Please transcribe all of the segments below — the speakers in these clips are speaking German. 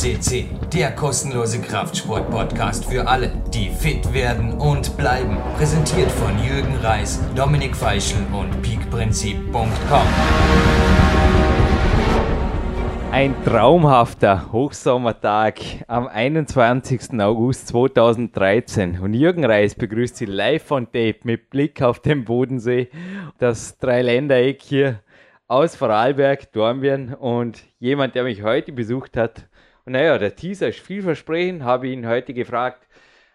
CC, der kostenlose Kraftsport-Podcast für alle, die fit werden und bleiben. Präsentiert von Jürgen Reis, Dominik Feischl und peakprinzip.com. Ein traumhafter Hochsommertag am 21. August 2013 und Jürgen Reis begrüßt Sie live von Tape mit Blick auf den Bodensee, das Dreiländereck hier aus Vorarlberg, Dornbirn und jemand, der mich heute besucht hat. Naja, der Teaser ist vielversprechend, habe ihn heute gefragt,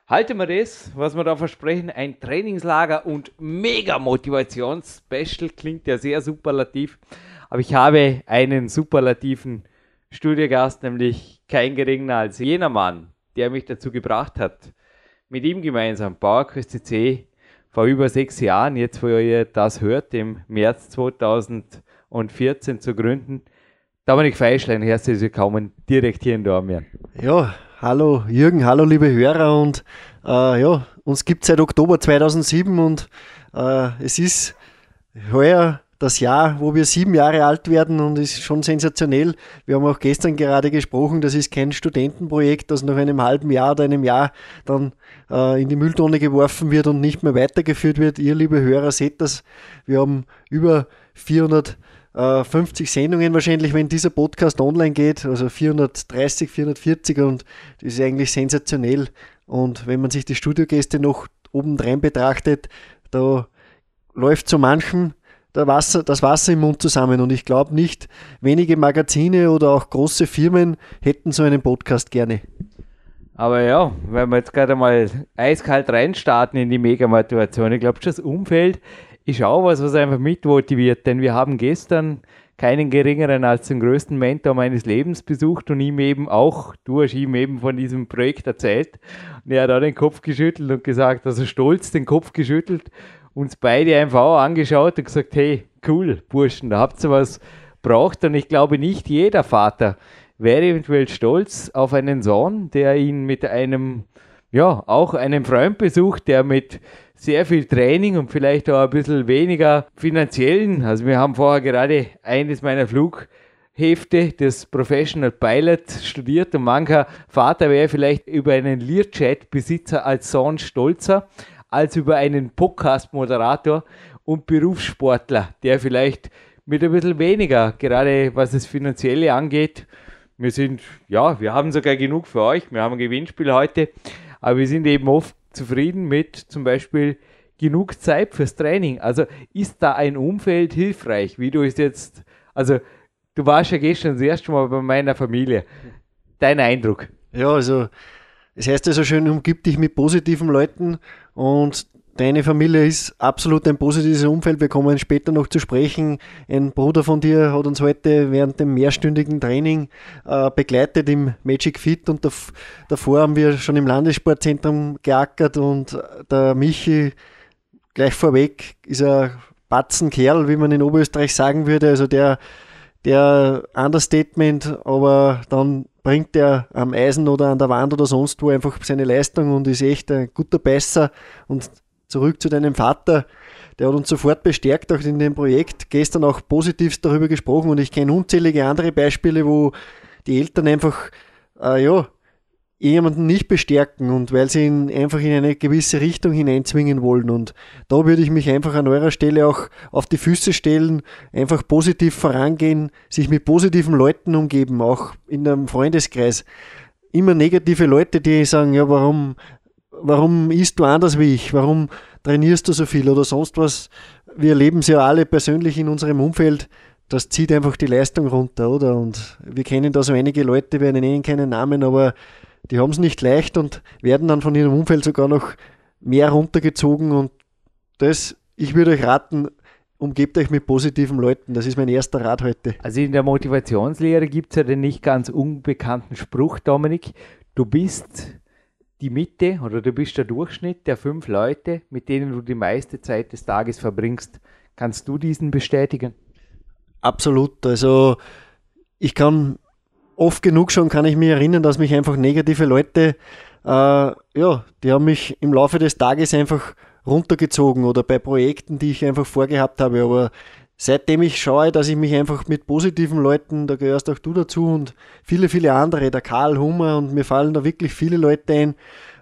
halten wir das, was wir da versprechen, ein Trainingslager und mega Motivations-Special, klingt ja sehr superlativ. Aber ich habe einen superlativen Studiogast, nämlich kein geringer als jener Mann, der mich dazu gebracht hat, mit ihm gemeinsam PowerQuest CC vor über sechs Jahren, jetzt wo ihr das hört, im März 2014 zu gründen. Dominik Feischlein, herzlich willkommen direkt hier in Dormien. Ja, hallo Jürgen, hallo liebe Hörer und äh, ja, uns gibt es seit Oktober 2007 und äh, es ist heuer das Jahr, wo wir sieben Jahre alt werden und ist schon sensationell. Wir haben auch gestern gerade gesprochen, das ist kein Studentenprojekt, das nach einem halben Jahr oder einem Jahr dann äh, in die Mülltonne geworfen wird und nicht mehr weitergeführt wird. Ihr, liebe Hörer, seht das. Wir haben über 450 Sendungen wahrscheinlich, wenn dieser Podcast online geht, also 430, 440 und das ist eigentlich sensationell. Und wenn man sich die Studiogäste noch obendrein betrachtet, da läuft so manchem Wasser, das Wasser im Mund zusammen. Und ich glaube nicht, wenige Magazine oder auch große Firmen hätten so einen Podcast gerne. Aber ja, wenn wir jetzt gerade mal eiskalt reinstarten in die Mega-Motivation, ich glaube, das Umfeld ist auch was, was einfach mitmotiviert. Denn wir haben gestern keinen geringeren als den größten Mentor meines Lebens besucht und ihm eben auch, du hast ihm eben von diesem Projekt erzählt. Und er hat auch den Kopf geschüttelt und gesagt, also stolz den Kopf geschüttelt uns beide einfach auch angeschaut und gesagt, hey, cool, Burschen, da habt ihr was braucht. Und ich glaube, nicht jeder Vater wäre eventuell stolz auf einen Sohn, der ihn mit einem, ja, auch einem Freund besucht, der mit sehr viel Training und vielleicht auch ein bisschen weniger finanziellen, also wir haben vorher gerade eines meiner Flughefte des Professional Pilot studiert und mancher Vater wäre vielleicht über einen Learjet-Besitzer als Sohn stolzer als über einen Podcast-Moderator und Berufssportler, der vielleicht mit ein bisschen weniger, gerade was das Finanzielle angeht. Wir sind, ja, wir haben sogar genug für euch. Wir haben ein Gewinnspiel heute, aber wir sind eben oft zufrieden mit zum Beispiel genug Zeit fürs Training. Also ist da ein Umfeld hilfreich, wie du es jetzt, also du warst ja gestern das erste Mal bei meiner Familie. Dein Eindruck? Ja, also es heißt ja so schön, umgib dich mit positiven Leuten und deine Familie ist absolut ein positives Umfeld. Wir kommen später noch zu sprechen. Ein Bruder von dir hat uns heute während dem mehrstündigen Training äh, begleitet im Magic Fit und dav davor haben wir schon im Landessportzentrum geackert und der Michi gleich vorweg ist ein Batzenkerl, wie man in Oberösterreich sagen würde. Also der, der Understatement, aber dann bringt er am Eisen oder an der Wand oder sonst wo einfach seine Leistung und ist echt ein guter Besser. Und zurück zu deinem Vater, der hat uns sofort bestärkt, auch in dem Projekt. Gestern auch positiv darüber gesprochen und ich kenne unzählige andere Beispiele, wo die Eltern einfach, äh, ja, jemanden nicht bestärken und weil sie ihn einfach in eine gewisse Richtung hineinzwingen wollen. Und da würde ich mich einfach an eurer Stelle auch auf die Füße stellen, einfach positiv vorangehen, sich mit positiven Leuten umgeben, auch in einem Freundeskreis. Immer negative Leute, die sagen, ja, warum, warum isst du anders wie ich? Warum trainierst du so viel oder sonst was? Wir erleben es ja alle persönlich in unserem Umfeld. Das zieht einfach die Leistung runter, oder? Und wir kennen da so einige Leute, wir nennen keinen Namen, aber die haben es nicht leicht und werden dann von ihrem Umfeld sogar noch mehr runtergezogen und das, ich würde euch raten, umgebt euch mit positiven Leuten. Das ist mein erster Rat heute. Also in der Motivationslehre gibt es ja den nicht ganz unbekannten Spruch, Dominik. Du bist die Mitte oder du bist der Durchschnitt der fünf Leute, mit denen du die meiste Zeit des Tages verbringst. Kannst du diesen bestätigen? Absolut. Also ich kann oft genug schon kann ich mich erinnern, dass mich einfach negative Leute, äh, ja, die haben mich im Laufe des Tages einfach runtergezogen oder bei Projekten, die ich einfach vorgehabt habe. Aber seitdem ich schaue, dass ich mich einfach mit positiven Leuten, da gehörst auch du dazu und viele, viele andere, der Karl Hummer und mir fallen da wirklich viele Leute ein.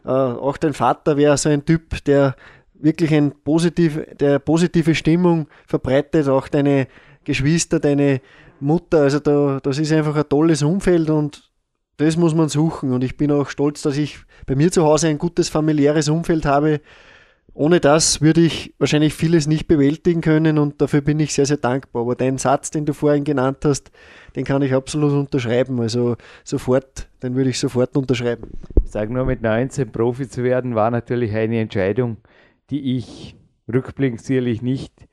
Äh, auch dein Vater wäre so ein Typ, der wirklich ein positiv, der positive Stimmung verbreitet, auch deine Geschwister, deine Mutter. Also da, das ist einfach ein tolles Umfeld und das muss man suchen. Und ich bin auch stolz, dass ich bei mir zu Hause ein gutes familiäres Umfeld habe. Ohne das würde ich wahrscheinlich vieles nicht bewältigen können und dafür bin ich sehr, sehr dankbar. Aber deinen Satz, den du vorhin genannt hast, den kann ich absolut unterschreiben. Also sofort, den würde ich sofort unterschreiben. Ich sage nur, mit 19 Profi zu werden, war natürlich eine Entscheidung, die ich rückblickend sicherlich nicht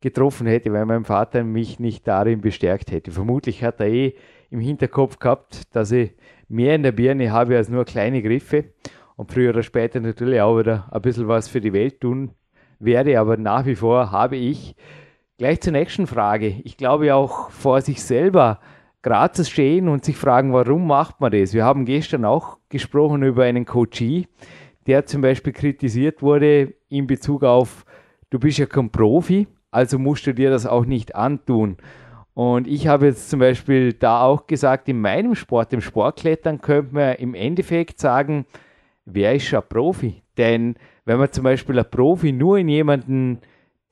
getroffen hätte, weil mein Vater mich nicht darin bestärkt hätte. Vermutlich hat er eh im Hinterkopf gehabt, dass ich mehr in der Birne habe als nur kleine Griffe und früher oder später natürlich auch wieder ein bisschen was für die Welt tun werde. Aber nach wie vor habe ich gleich zur nächsten Frage. Ich glaube auch vor sich selber zu stehen und sich fragen, warum macht man das? Wir haben gestern auch gesprochen über einen Coachie, der zum Beispiel kritisiert wurde in Bezug auf, du bist ja kein Profi, also musst du dir das auch nicht antun. Und ich habe jetzt zum Beispiel da auch gesagt, in meinem Sport, im Sportklettern, könnte man im Endeffekt sagen, wer ist schon Profi? Denn wenn man zum Beispiel ein Profi nur in jemanden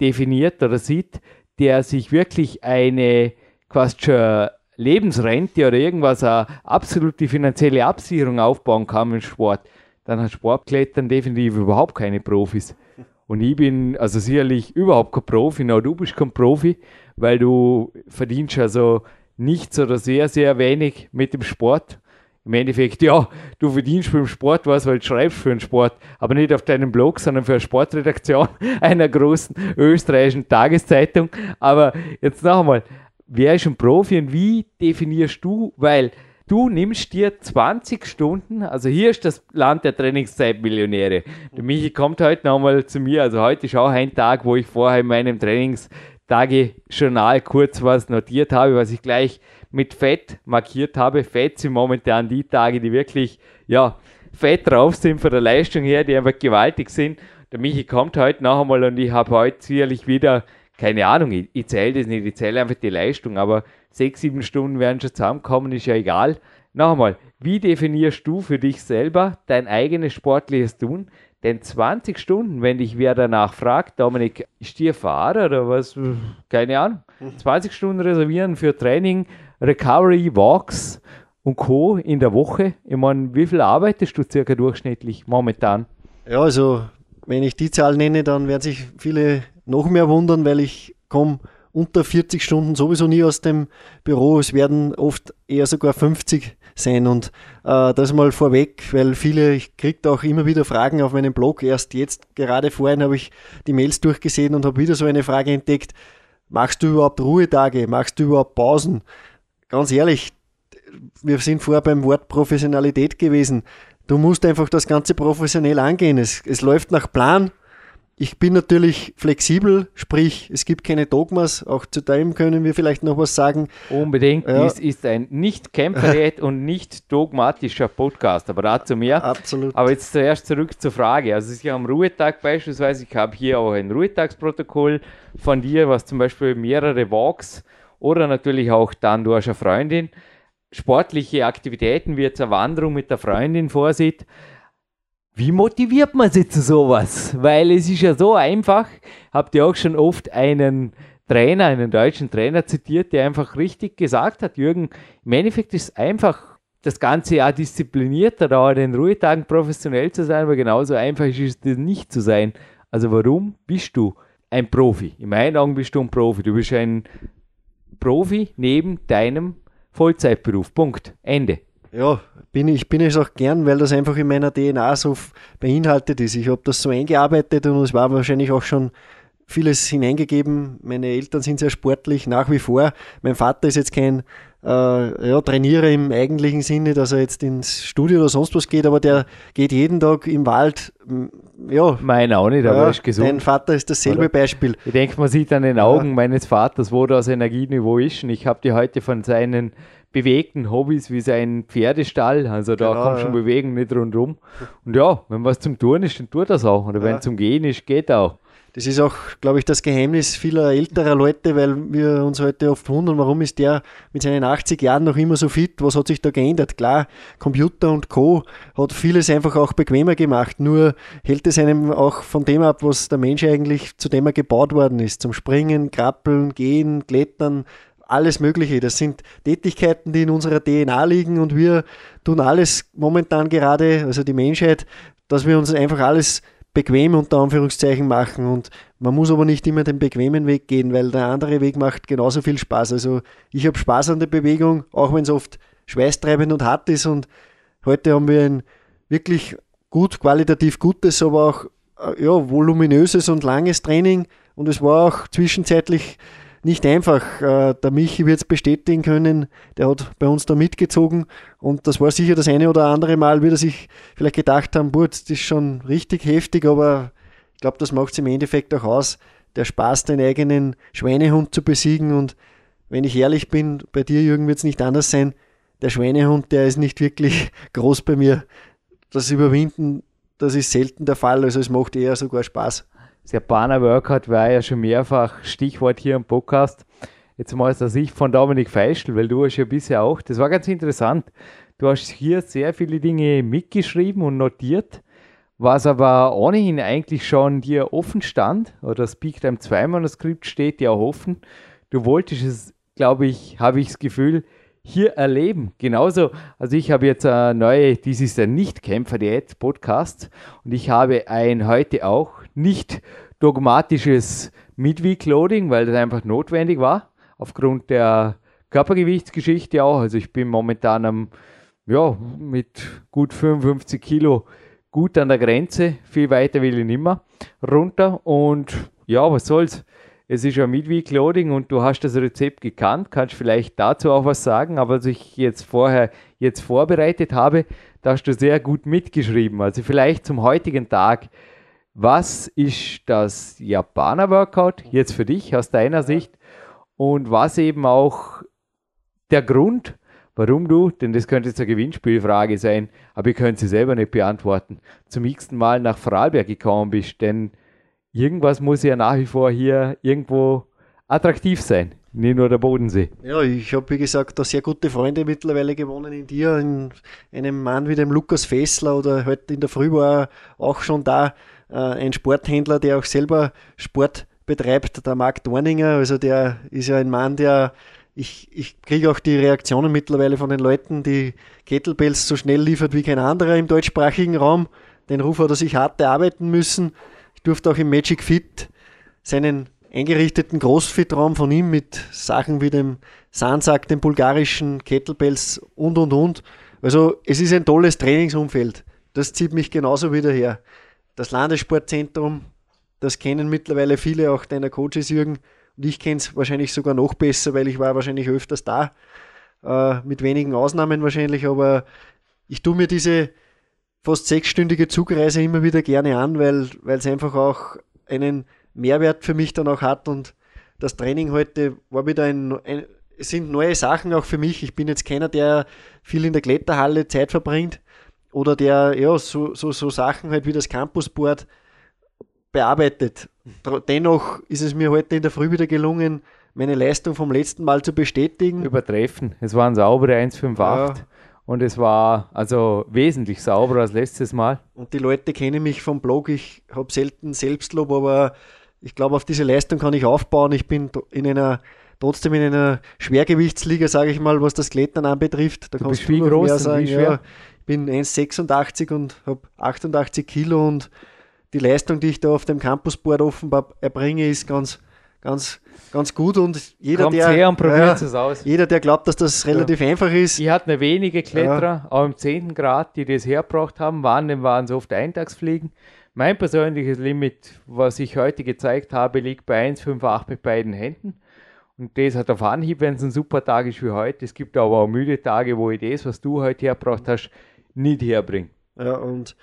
definiert oder sieht, der sich wirklich eine quasi schon Lebensrente oder irgendwas, eine absolute finanzielle Absicherung aufbauen kann im Sport, dann hat Sportklettern definitiv überhaupt keine Profis. Und ich bin also sicherlich überhaupt kein Profi, no, du bist kein Profi, weil du verdienst also nichts oder sehr, sehr wenig mit dem Sport. Im Endeffekt, ja, du verdienst beim Sport was, weil du schreibst für einen Sport, aber nicht auf deinem Blog, sondern für eine Sportredaktion einer großen österreichischen Tageszeitung. Aber jetzt noch einmal, wer ist ein Profi und wie definierst du, weil du nimmst dir 20 Stunden, also hier ist das Land der Trainingszeitmillionäre. Der Michi kommt heute nochmal zu mir, also heute ist auch ein Tag, wo ich vorher in meinem Trainingstage-Journal kurz was notiert habe, was ich gleich mit Fett markiert habe. Fett sind momentan die Tage, die wirklich, ja, fett drauf sind von der Leistung her, die einfach gewaltig sind. Der Michi kommt heute noch einmal und ich habe heute sicherlich wieder, keine Ahnung, ich, ich zähle das nicht, ich zähle einfach die Leistung, aber sechs, sieben Stunden werden schon zusammenkommen, ist ja egal. Noch einmal, wie definierst du für dich selber dein eigenes sportliches Tun? Denn 20 Stunden, wenn dich wer danach fragt, Dominik, ist dir Fahrer oder was? Keine Ahnung. 20 Stunden reservieren für Training, Recovery, Walks und Co. in der Woche. Ich meine, wie viel arbeitest du circa durchschnittlich momentan? Ja, also wenn ich die Zahl nenne, dann werden sich viele noch mehr wundern, weil ich komme unter 40 Stunden sowieso nie aus dem Büro. Es werden oft eher sogar 50 sein. Und äh, das mal vorweg, weil viele, ich kriege auch immer wieder Fragen auf meinem Blog. Erst jetzt, gerade vorhin, habe ich die Mails durchgesehen und habe wieder so eine Frage entdeckt. Machst du überhaupt Ruhetage? Machst du überhaupt Pausen? Ganz ehrlich, wir sind vorher beim Wort Professionalität gewesen. Du musst einfach das Ganze professionell angehen. Es, es läuft nach Plan. Ich bin natürlich flexibel, sprich, es gibt keine Dogmas. Auch zu dem können wir vielleicht noch was sagen. Unbedingt. Ja. Dies ist ein nicht kämpferät und nicht dogmatischer Podcast, aber dazu mehr. Absolut. Aber jetzt zuerst zurück zur Frage. Also, ich am Ruhetag beispielsweise, ich habe hier auch ein Ruhetagsprotokoll von dir, was zum Beispiel mehrere Walks oder natürlich auch dann, du hast eine Freundin, sportliche Aktivitäten wie jetzt eine Wanderung mit der Freundin vorsieht. Wie motiviert man sich zu sowas? Weil es ist ja so einfach. Habt ihr auch schon oft einen Trainer, einen deutschen Trainer zitiert, der einfach richtig gesagt hat, Jürgen, im Endeffekt ist es einfach das ganze Jahr disziplinierter, da den Ruhetagen professionell zu sein, aber genauso einfach ist es nicht zu sein. Also warum bist du ein Profi? In meinen Augen bist du ein Profi. Du bist ein Profi neben deinem Vollzeitberuf. Punkt. Ende. Ja, bin ich bin es auch gern, weil das einfach in meiner DNA so beinhaltet ist. Ich habe das so eingearbeitet und es war wahrscheinlich auch schon vieles hineingegeben. Meine Eltern sind sehr sportlich nach wie vor. Mein Vater ist jetzt kein äh, ja, Trainierer im eigentlichen Sinne, dass er jetzt ins Studio oder sonst was geht, aber der geht jeden Tag im Wald. Ja, Mein auch nicht, aber ja, ist gesund. Dein Vater ist dasselbe Oder? Beispiel. Ich denke, man sieht an den Augen meines Vaters, wo das Energieniveau ist. Und ich habe dir heute von seinen bewegten Hobbys wie sein Pferdestall, also da Genau, kommt schon ja. Bewegung nicht rundum. Und ja, wenn was zum Tun ist, dann tut das auch. Oder wenn Ja. zum Gehen ist, geht auch. Das ist auch, glaube ich, das Geheimnis vieler älterer Leute, weil wir uns heute oft wundern, warum ist der mit seinen 80 Jahren noch immer so fit? Was hat sich da geändert? Klar, Computer und Co. hat vieles einfach auch bequemer gemacht, nur hält es einem auch von dem ab, was der Mensch eigentlich zu dem er gebaut worden ist. Zum Springen, Krabbeln, Gehen, Klettern, alles Mögliche. Das sind Tätigkeiten, die in unserer DNA liegen und wir tun alles momentan gerade, also die Menschheit, dass wir uns einfach alles bequem unter Anführungszeichen machen und man muss aber nicht immer den bequemen Weg gehen, weil der andere Weg macht genauso viel Spaß. Also ich habe Spaß an der Bewegung, auch wenn es oft schweißtreibend und hart ist und heute haben wir ein wirklich gut, qualitativ gutes, aber auch äh, ja, voluminöses und langes Training und es war auch zwischenzeitlich nicht einfach. Äh, der Michi wird es bestätigen können, der hat bei uns da mitgezogen und das war sicher das eine oder andere Mal, wird er sich vielleicht gedacht haben, boah, das ist schon richtig heftig, aber ich glaube, das macht es im Endeffekt auch aus, der Spaß, den eigenen Schweinehund zu besiegen und wenn ich ehrlich bin, bei dir, Jürgen, wird es nicht anders sein. Der Schweinehund, der ist nicht wirklich groß bei mir. Das Überwinden, das ist selten der Fall. Also es macht eher sogar Spaß. Japaner Workout war ja schon mehrfach Stichwort hier im Podcast. Jetzt mal aus der Sicht von Dominik Feischl, weil du hast ja bisher auch, das war ganz interessant. Du hast hier sehr viele Dinge mitgeschrieben und notiert, was aber ohnehin eigentlich schon dir offen stand, oder das Peak Time 2 Manuskript steht auch offen. Du wolltest es, glaube ich, habe ich das Gefühl, hier erleben. Genauso, also ich habe jetzt eine neue, dies ist ein Nicht-Kämpfer-Diät-Podcast und ich habe ein heute auch nicht dogmatisches Midweek-Loading, weil das einfach notwendig war, aufgrund der Körpergewichtsgeschichte auch. Also ich bin momentan am, ja, mit gut 55 Kilo gut an der Grenze. Viel weiter will ich nicht mehr runter. Und ja, was soll's? Es ist ja Midweek Loading und du hast das Rezept gekannt, kannst vielleicht dazu auch was sagen, aber was ich jetzt vorher jetzt vorbereitet habe, da hast du sehr gut mitgeschrieben. Also vielleicht zum heutigen Tag was ist das Japaner-Workout jetzt für dich aus deiner Sicht und was eben auch der Grund, warum du, denn das könnte jetzt eine Gewinnspielfrage sein, aber ihr könnt sie selber nicht beantworten, zum x Mal nach Vorarlberg gekommen bist, denn irgendwas muss ja nach wie vor hier irgendwo attraktiv sein. Nicht nur der Bodensee. Ja, ich habe, wie gesagt, da sehr gute Freunde mittlerweile gewonnen in dir, in einem Mann wie dem Lukas Fessler oder heute in der Früh war er auch schon da ein Sporthändler, der auch selber Sport betreibt, der Marc Dorninger. Also der ist ja ein Mann, der ich, ich kriege auch die Reaktionen mittlerweile von den Leuten, die Kettlebells so schnell liefert wie kein anderer im deutschsprachigen Raum. Den Ruf hat er sich hart erarbeiten müssen. Ich durfte auch im Magic Fit seinen eingerichteten Großfit-Raum von ihm mit Sachen wie dem Sansak, den bulgarischen Kettlebells und und und. Also es ist ein tolles Trainingsumfeld. Das zieht mich genauso wieder her das Landessportzentrum, das kennen mittlerweile viele, auch deiner Coaches, Jürgen. Und ich kenne es wahrscheinlich sogar noch besser, weil ich war wahrscheinlich öfters da. Äh, mit wenigen Ausnahmen wahrscheinlich, aber ich tue mir diese fast sechsstündige Zugreise immer wieder gerne an, weil es einfach auch einen Mehrwert für mich dann auch hat und das Training heute war wieder ein, ein sind neue Sachen auch für mich. Ich bin jetzt keiner, der viel in der Kletterhalle Zeit verbringt, oder der ja so, so, so Sachen halt wie das Campusboard bearbeitet. Dennoch ist es mir heute in der Früh wieder gelungen, meine Leistung vom letzten Mal zu bestätigen. Übertreffen. Es waren saubere 158 ja. und es war also wesentlich sauberer als letztes Mal. Und die Leute kennen mich vom Blog. Ich habe selten Selbstlob, aber ich glaube, auf diese Leistung kann ich aufbauen. Ich bin in einer trotzdem in einer Schwergewichtsliga, sage ich mal, was das Klettern anbetrifft. Da du kannst du viel groß sagen. Ja, bin 1,86 und habe 88 Kilo und die Leistung, die ich da auf dem Campusboard offenbar erbringe, ist ganz, ganz, ganz gut und jeder, Kommt der, aus. jeder, der glaubt, dass das relativ ja. einfach ist. Ich hatte wenige Kletterer, ja. auch im 10. Grad, die das hergebracht haben, waren, waren es oft Eintagsfliegen. Mein persönliches Limit, was ich heute gezeigt habe, liegt bei 1,58 mit beiden Händen. Und das hat auf Anhieb, wenn es ein super Tag ist wie heute. Es gibt aber auch müde Tage, wo ich das, was du heute hergebracht hast, nicht herbringen. Ja, und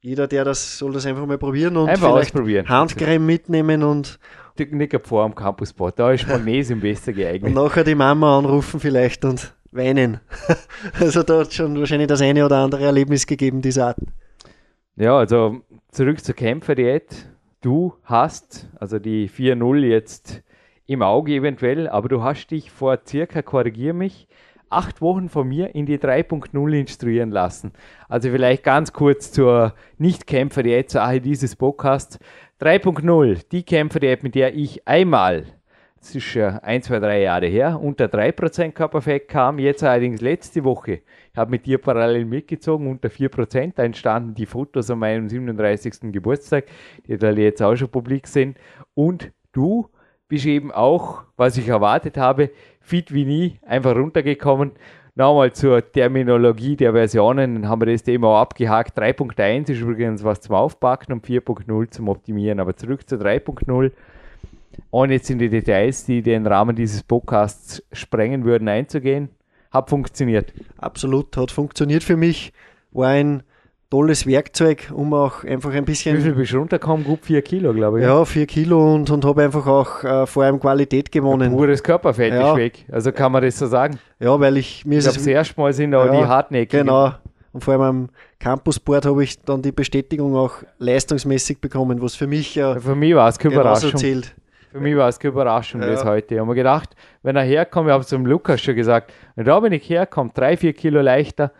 jeder, der das, soll das einfach mal probieren und einfach ausprobieren. Handcreme mitnehmen und nicht vor am Campusbad, da ist Magnesium besser geeignet. Und nachher die Mama anrufen vielleicht und weinen. also da hat schon wahrscheinlich das eine oder andere Erlebnis gegeben, dieser Art. Ja, also zurück zur Kämpferdiät. du hast, also die 4-0 jetzt im Auge eventuell, aber du hast dich vor circa, korrigier mich, acht Wochen von mir in die 3.0 instruieren lassen. Also vielleicht ganz kurz zur Nicht-Kämpfer-Diät-Sache dieses Podcasts. 3.0, die Kämpfer-Diät, mit der ich einmal, das ist ja ein, zwei, drei Jahre her, unter 3% Körperfett kam, jetzt allerdings letzte Woche, ich habe mit dir parallel mitgezogen, unter 4%, da entstanden die Fotos an meinem 37. Geburtstag, die da jetzt auch schon publik sind. Und du bist eben auch, was ich erwartet habe, fit wie nie, einfach runtergekommen. Nochmal zur Terminologie der Versionen, dann haben wir das Thema auch abgehakt. 3.1 ist übrigens was zum Aufpacken und 4.0 zum Optimieren. Aber zurück zu 3.0. Ohne jetzt in die Details, die den Rahmen dieses Podcasts sprengen würden, einzugehen. Hat funktioniert. Absolut, hat funktioniert für mich. War ein tolles Werkzeug, um auch einfach ein bisschen. Wie viel bist du runtergekommen? Gut vier Kilo, glaube ich. Ja, vier Kilo und, und habe einfach auch äh, vor allem Qualität gewonnen. Ein pures Körperfett Ja. ist weg. Also kann man das so sagen. Ja, weil ich mir Ich ist glaube, das erste Mal sind auch Ja, die hartnäckigen. Genau. Und vor allem am Campusboard habe ich dann die Bestätigung auch leistungsmäßig bekommen, was für mich ja Für mich war es keine Überraschung. zählt. Für mich war es keine Überraschung, Ja. das heute. Ich habe mir gedacht, wenn er herkommt, ich habe es zum Lukas schon gesagt, wenn da bin ich herkomme, drei, vier Kilo leichter,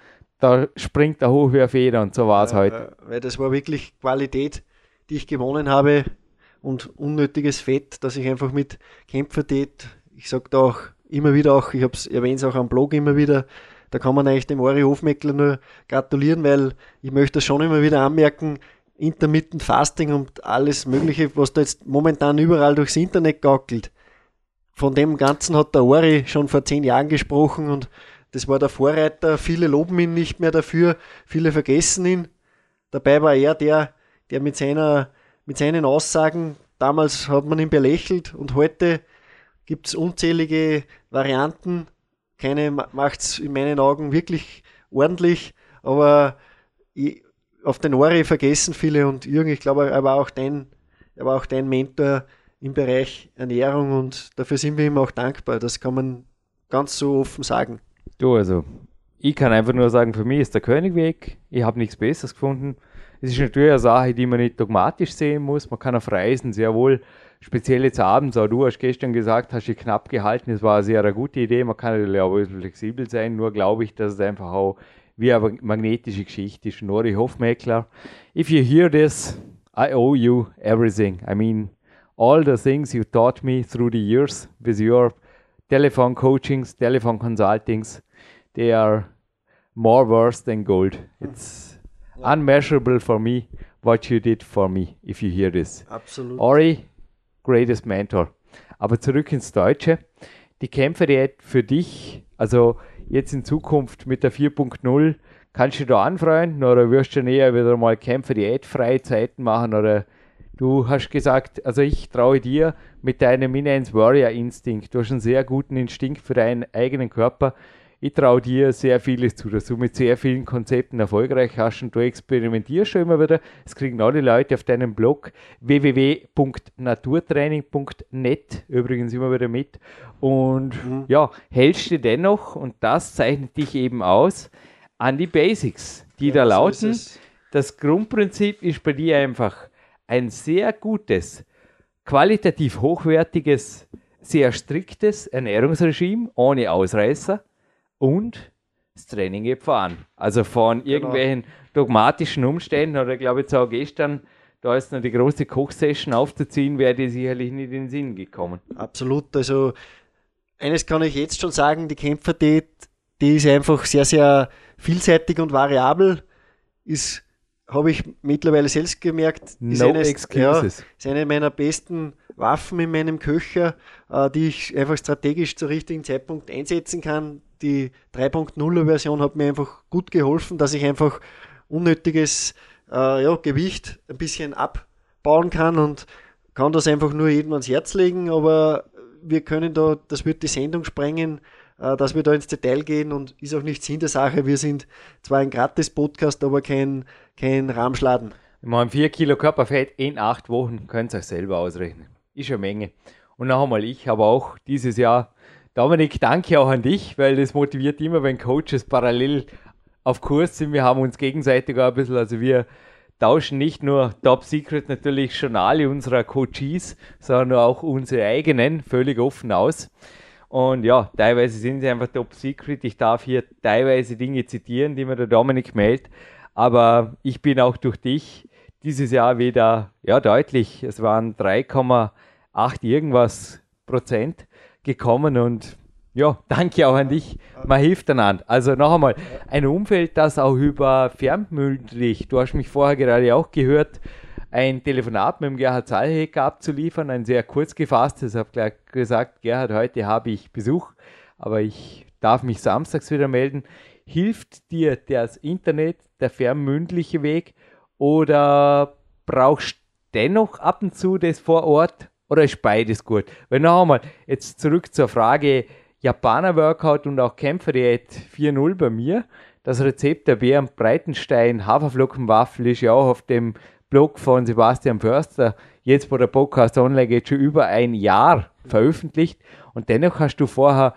da springt er hoch wie eine Feder und so war es heute. Äh, Weil das war wirklich Qualität, die ich gewonnen habe und unnötiges Fett, dass ich einfach mit Kämpfertät, ich sage da auch immer wieder auch, ich habe es erwähnt auch am Blog immer wieder, da kann man eigentlich dem Ori Hofmeckler nur gratulieren, weil ich möchte das schon immer wieder anmerken, Intermittent Fasting und alles Mögliche, was da jetzt momentan überall durchs Internet gaukelt. Von dem Ganzen hat der Ori schon vor zehn Jahren gesprochen und das war der Vorreiter. Viele loben ihn nicht mehr dafür, viele vergessen ihn. Dabei war er der, der mit, seiner, mit seinen Aussagen, damals hat man ihn belächelt und heute gibt es unzählige Varianten. Keine macht es in meinen Augen wirklich ordentlich, aber auf den Ori vergessen viele und Jürgen, ich glaube, er war auch dein, er war auch dein Mentor im Bereich Ernährung und dafür sind wir ihm auch dankbar. Das kann man ganz so offen sagen. Du, also, ich kann einfach nur sagen, für mich ist der Königweg. Ich habe nichts Besseres gefunden. Es ist natürlich eine Sache, die man nicht dogmatisch sehen muss. Man kann auf Reisen sehr wohl, speziell jetzt abends, auch du hast gestern gesagt, hast dich knapp gehalten. Das war eine sehr gute Idee. Man kann natürlich auch ein bisschen flexibel sein. Nur glaube ich, dass es einfach auch wie eine magnetische Geschichte ist. Nori Hofmeckler, if you hear this, I owe you everything. I mean, all the things you taught me through the years with your telephone coachings, telephone consultings, they are more worth than gold. It's unmeasurable for me what you did for me, if you hear this. Absolut. Ori, greatest mentor. Aber zurück ins Deutsche. Die Kämpferdiät für dich, also jetzt in Zukunft mit der 4.0, kannst du da anfreuen oder wirst du eher wieder mal Kämpferdiät freie Zeiten machen oder du hast gesagt, also ich traue dir mit deinem Inens Warrior Instinkt, du hast einen sehr guten Instinkt für deinen eigenen Körper. Ich traue dir sehr vieles zu, dass du mit sehr vielen Konzepten erfolgreich hast und du experimentierst schon immer wieder. Es kriegen alle Leute auf deinem Blog www.naturtraining.net übrigens immer wieder mit. Und ja, hältst du dennoch, und das zeichnet dich eben aus, an die Basics, die da so lauten. es. Das Grundprinzip ist bei dir einfach ein sehr gutes, qualitativ hochwertiges, sehr striktes Ernährungsregime ohne Ausreißer und das Training geht voran. Also von irgendwelchen dogmatischen Umständen oder glaube ich jetzt auch gestern, da ist noch die große Kochsession aufzuziehen, wäre dir sicherlich nicht in den Sinn gekommen. Absolut. Also eines kann ich jetzt schon sagen, die Kämpferdiät, die ist einfach sehr, sehr vielseitig und variabel. Ist, habe ich mittlerweile selbst gemerkt, ist, No eines, excuses. Ja, ist eine meiner besten Waffen in meinem Köcher, äh, die ich einfach strategisch zur richtigen Zeitpunkt einsetzen kann. Die 3.0er Version hat mir einfach gut geholfen, dass ich einfach unnötiges äh, ja, Gewicht ein bisschen abbauen kann und kann das einfach nur jedem ans Herz legen, aber wir können da, das wird die Sendung sprengen, äh, dass wir da ins Detail gehen und ist auch nicht Sinn der Sache. Wir sind zwar ein Gratis-Podcast, aber kein, kein Rahmschladen. Ich meine, 4 Kilo Körperfett in 8 Wochen, könnt ihr euch selber ausrechnen. Ist eine Menge. Und noch einmal, ich habe auch dieses Jahr, Dominik, danke auch an dich, weil das motiviert immer, wenn Coaches parallel auf Kurs sind. Wir haben uns gegenseitig auch ein bisschen, also wir tauschen nicht nur Top Secret natürlich alle unserer Coaches, sondern auch unsere eigenen völlig offen aus. Und ja, teilweise sind sie einfach Top Secret. Ich darf hier teilweise Dinge zitieren, die mir der Dominik meldet. Aber ich bin auch durch dich dieses Jahr wieder, ja, deutlich. Es waren 3,8 irgendwas Prozent gekommen und ja, danke auch an dich. Man hilft einander. Also noch einmal, ein Umfeld, das auch über fernmündlich, du hast mich vorher gerade auch gehört, ein Telefonat mit dem Gerhard Zahlhecker abzuliefern, ein sehr kurz gefasstes. Habe gleich gesagt, Gerhard, heute habe ich Besuch, aber ich darf mich samstags wieder melden. Hilft dir das Internet, der fernmündliche Weg oder brauchst dennoch ab und zu das vor Ort oder ist beides gut? Weil noch einmal, jetzt zurück zur Frage Japaner-Workout und auch Kämpferdiät 4.0 bei mir. Das Rezept der Bären Breitenstein Haferflockenwaffel ist ja auch auf dem Blog von Sebastian Förster, jetzt wo der Podcast online geht, schon über ein Jahr veröffentlicht. Und dennoch hast du vorher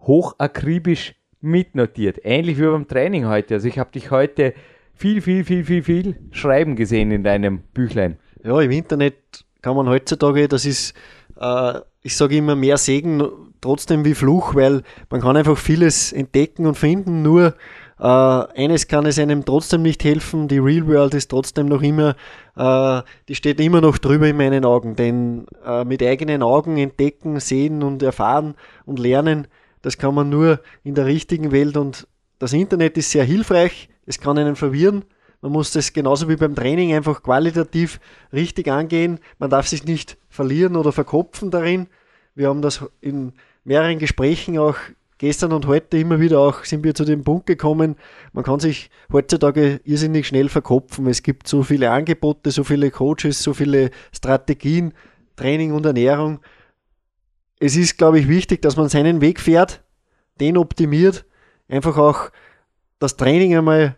hochakribisch mitnotiert. Ähnlich wie beim Training heute. Also ich habe dich heute viel, viel, viel, viel, viel schreiben gesehen in deinem Büchlein. Ja, im Internet kann man heutzutage, das ist, äh, ich sage immer, mehr Segen trotzdem wie Fluch, weil man kann einfach vieles entdecken und finden, nur äh, eines kann es einem trotzdem nicht helfen, die Real World ist trotzdem noch immer, äh, die steht immer noch drüber in meinen Augen, denn äh, mit eigenen Augen entdecken, sehen und erfahren und lernen, das kann man nur in der richtigen Welt und das Internet ist sehr hilfreich, es kann einen verwirren, man muss das genauso wie beim Training einfach qualitativ richtig angehen, man darf sich nicht verlieren oder verkopfen darin. Wir haben das in mehreren Gesprächen auch gestern und heute immer wieder auch sind wir zu dem Punkt gekommen, man kann sich heutzutage irrsinnig schnell verkopfen. Es gibt so viele Angebote, so viele Coaches, so viele Strategien, Training und Ernährung. Es ist, glaube ich, wichtig, dass man seinen Weg fährt, den optimiert, einfach auch das Training einmal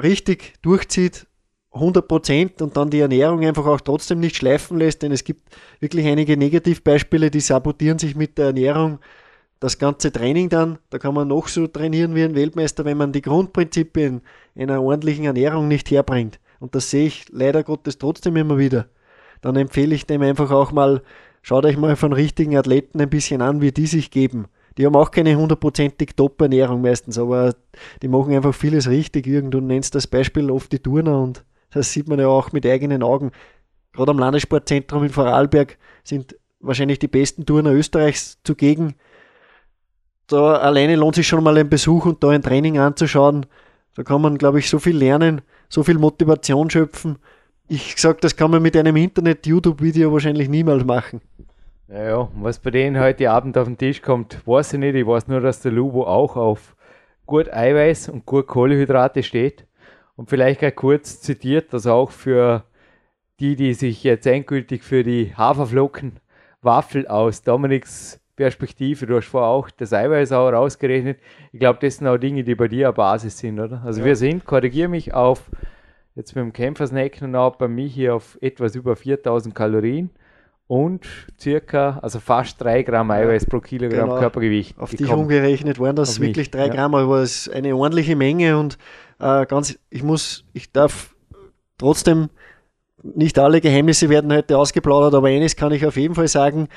richtig durchzieht, 100 Prozent und dann die Ernährung einfach auch trotzdem nicht schleifen lässt, denn es gibt wirklich einige Negativbeispiele, die sabotieren sich mit der Ernährung das ganze Training dann, da kann man noch so trainieren wie ein Weltmeister, wenn man die Grundprinzipien einer ordentlichen Ernährung nicht herbringt. Und das sehe ich leider Gottes trotzdem immer wieder. Dann empfehle ich dem einfach auch mal, schaut euch mal von richtigen Athleten ein bisschen an, wie die sich geben. Die haben auch keine hundertprozentig Top-Ernährung meistens, aber die machen einfach vieles richtig. Irgend du nennst das Beispiel oft die Turner und das sieht man ja auch mit eigenen Augen. Gerade am Landessportzentrum in Vorarlberg sind wahrscheinlich die besten Turner Österreichs zugegen da alleine lohnt sich schon mal ein Besuch und da ein Training anzuschauen. Da kann man, glaube ich, so viel lernen, so viel Motivation schöpfen. Ich sage, das kann man mit einem Internet-YouTube-Video wahrscheinlich niemals machen. Naja, was bei denen heute Abend auf den Tisch kommt, weiß ich nicht. Ich weiß nur, dass der Lubo auch auf gut Eiweiß und gut Kohlenhydrate steht. Und vielleicht gleich kurz zitiert, dass auch für die, die sich jetzt endgültig für die Haferflocken Waffel aus Dominiks Perspektive. Du hast vorher auch das Eiweiß auch rausgerechnet. Ich glaube, das sind auch Dinge, die bei dir eine Basis sind, oder? Also ja. wir sind, korrigiere mich, auf jetzt mit dem Kämpfersnack noch bei mir hier auf etwas über 4000 Kalorien und circa, also fast 3 Gramm Eiweiß pro Kilogramm genau. Körpergewicht. Auf dich umgerechnet waren das wirklich 3 ja. Gramm, aber es ist eine ordentliche Menge und äh, ganz, ich muss, ich darf trotzdem, nicht alle Geheimnisse werden heute ausgeplaudert, aber eines kann ich auf jeden Fall sagen,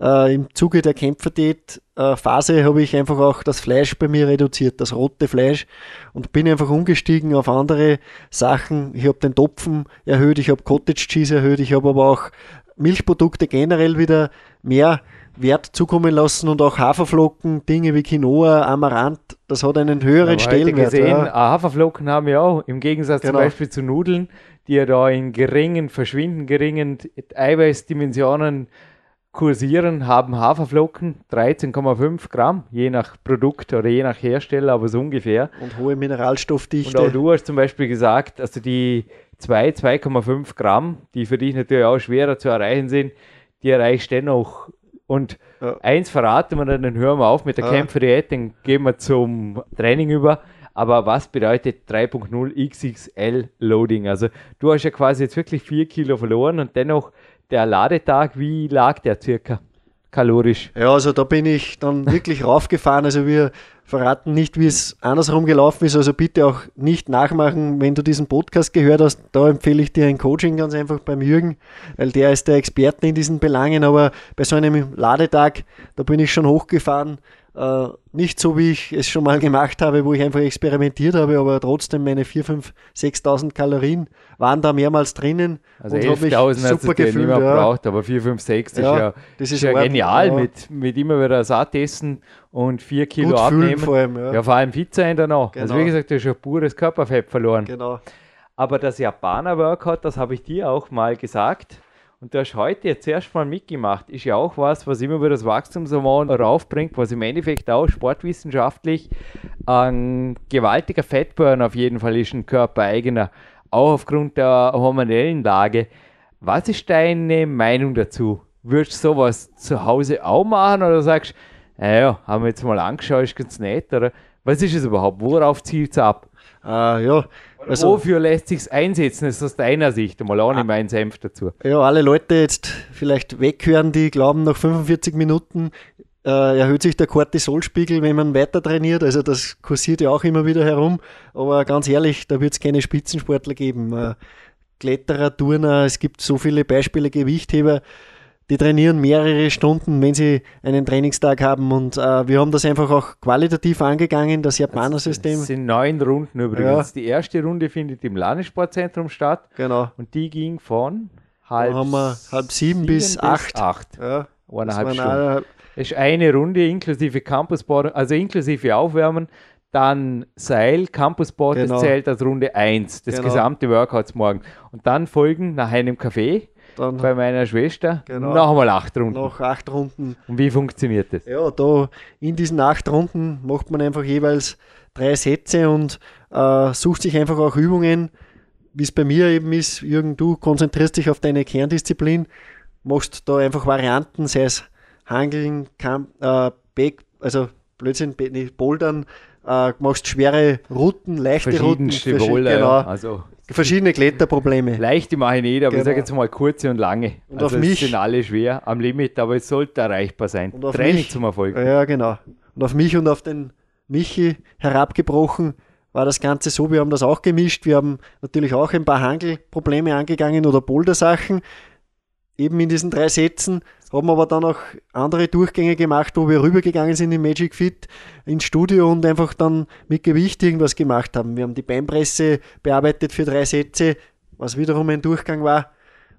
äh, Im Zuge der Kämpferdiät-Phase äh, habe ich einfach auch das Fleisch bei mir reduziert, das rote Fleisch, und bin einfach umgestiegen auf andere Sachen. Ich habe den Topfen erhöht, ich habe Cottage Cheese erhöht, ich habe aber auch Milchprodukte generell wieder mehr Wert zukommen lassen und auch Haferflocken, Dinge wie Quinoa, Amaranth, das hat einen höheren ja, Stellenwert. Gesehen, ja. Haferflocken haben wir auch, im Gegensatz genau. zum Beispiel zu Nudeln, die ja da in geringen, verschwinden geringen Eiweißdimensionen kursieren, haben Haferflocken 13,5 Gramm, je nach Produkt oder je nach Hersteller, aber so ungefähr. Und hohe Mineralstoffdichte. Und auch du hast zum Beispiel gesagt, also die 2, 2,5 Gramm, die für dich natürlich auch schwerer zu erreichen sind, die erreichst du dennoch. Und ja. eins verraten wir dann, dann hören wir auf mit der ja. Kämpferdiät, dann gehen wir zum Training über. Aber was bedeutet 3.0 XXL Loading? Also du hast ja quasi jetzt wirklich 4 Kilo verloren und dennoch der Ladetag, wie lag der circa? kalorisch. Ja, also da bin ich dann wirklich raufgefahren. Also wir verraten nicht, wie es andersrum gelaufen ist. Also bitte auch nicht nachmachen, wenn du diesen Podcast gehört hast. Da empfehle ich dir ein Coaching ganz einfach beim Jürgen, weil der ist der Experte in diesen Belangen. Aber bei so einem Ladetag, da bin ich schon hochgefahren. Äh, nicht so, wie ich es schon mal gemacht habe, wo ich einfach experimentiert habe, aber trotzdem meine 4, 5, 6.000 Kalorien waren da mehrmals drinnen. Also 11.000 hast du nicht mehr ja. braucht, aber 4, 5, 6 ja, ist ja, das ist ja genial ja. Mit, mit immer wieder satt essen und 4 Kilo Gut abnehmen. Vor allem, ja. ja, vor allem Fit sein danach. Genau. Also wie gesagt, du hast ja pures Körperfett verloren. Genau. Aber das Japaner-Workout, das habe ich dir auch mal gesagt, und du hast heute jetzt erstmal mitgemacht, ist ja auch was, was immer wieder das Wachstumshormon raufbringt, was im Endeffekt auch sportwissenschaftlich ein gewaltiger Fettburn auf jeden Fall ist, ein körpereigener, auch aufgrund der hormonellen Lage. Was ist deine Meinung dazu? Würdest du sowas zu Hause auch machen oder sagst naja, haben wir jetzt mal angeschaut, ist ganz nett, oder was ist es überhaupt? Worauf zielt es ab? Uh, ja, also, Wofür lässt sich einsetzen? Das ist aus deiner Sicht mal auch nicht ah. mein Senf dazu. Ja, alle Leute jetzt vielleicht weghören, die glauben, nach 45 Minuten äh, erhöht sich der Cortisolspiegel, wenn man weiter trainiert. Also das kursiert ja auch immer wieder herum. Aber ganz ehrlich, da wird es keine Spitzensportler geben. Äh, Kletterer, Turner, es gibt so viele Beispiele, Gewichtheber die trainieren mehrere Stunden, wenn sie einen Trainingstag haben. Und äh, wir haben das einfach auch qualitativ angegangen, das Japaner-System. Es sind neun Runden übrigens. Ja. Die erste Runde findet im Landessportzentrum statt. Genau. Und die ging von halb, halb sieben, sieben bis, bis acht. acht. Ja. Eineinhalb Stunden. Eine, das ist eine Runde inklusive Campusboard, also inklusive Aufwärmen. Dann Seil, Campusboard, genau. das zählt als Runde 1, das genau. gesamte Workouts morgen. Und dann folgen nach einem Kaffee dann bei meiner Schwester genau, noch einmal acht Runden. Noch acht Runden. Und wie funktioniert das? Ja, da in diesen acht Runden macht man einfach jeweils drei Sätze und äh, sucht sich einfach auch Übungen, wie es bei mir eben ist. Jürgen, du konzentrierst dich auf deine Kerndisziplin, machst da einfach Varianten, sei es Hangeln, Kamp, äh, Back, also Blödsinn, nicht Bouldern, äh, machst schwere Routen, leichte Routen. Boulder, genau. Also verschiedene Kletterprobleme. Leichte mache ich nicht, aber genau. ich sage jetzt mal kurze und lange. Und also auf mich sind alle schwer am Limit, aber es sollte erreichbar sein. Und auf Training mich, zum Erfolg. Ja, genau. Und auf mich und auf den Michi herabgebrochen war das Ganze so, wir haben das auch gemischt. Wir haben natürlich auch ein paar Hangelprobleme angegangen oder Boulder-Sachen eben in diesen drei Sätzen, haben aber dann auch andere Durchgänge gemacht, wo wir rübergegangen sind in Magic Fit ins Studio und einfach dann mit Gewicht irgendwas gemacht haben. Wir haben die Beinpresse bearbeitet für drei Sätze, was wiederum ein Durchgang war.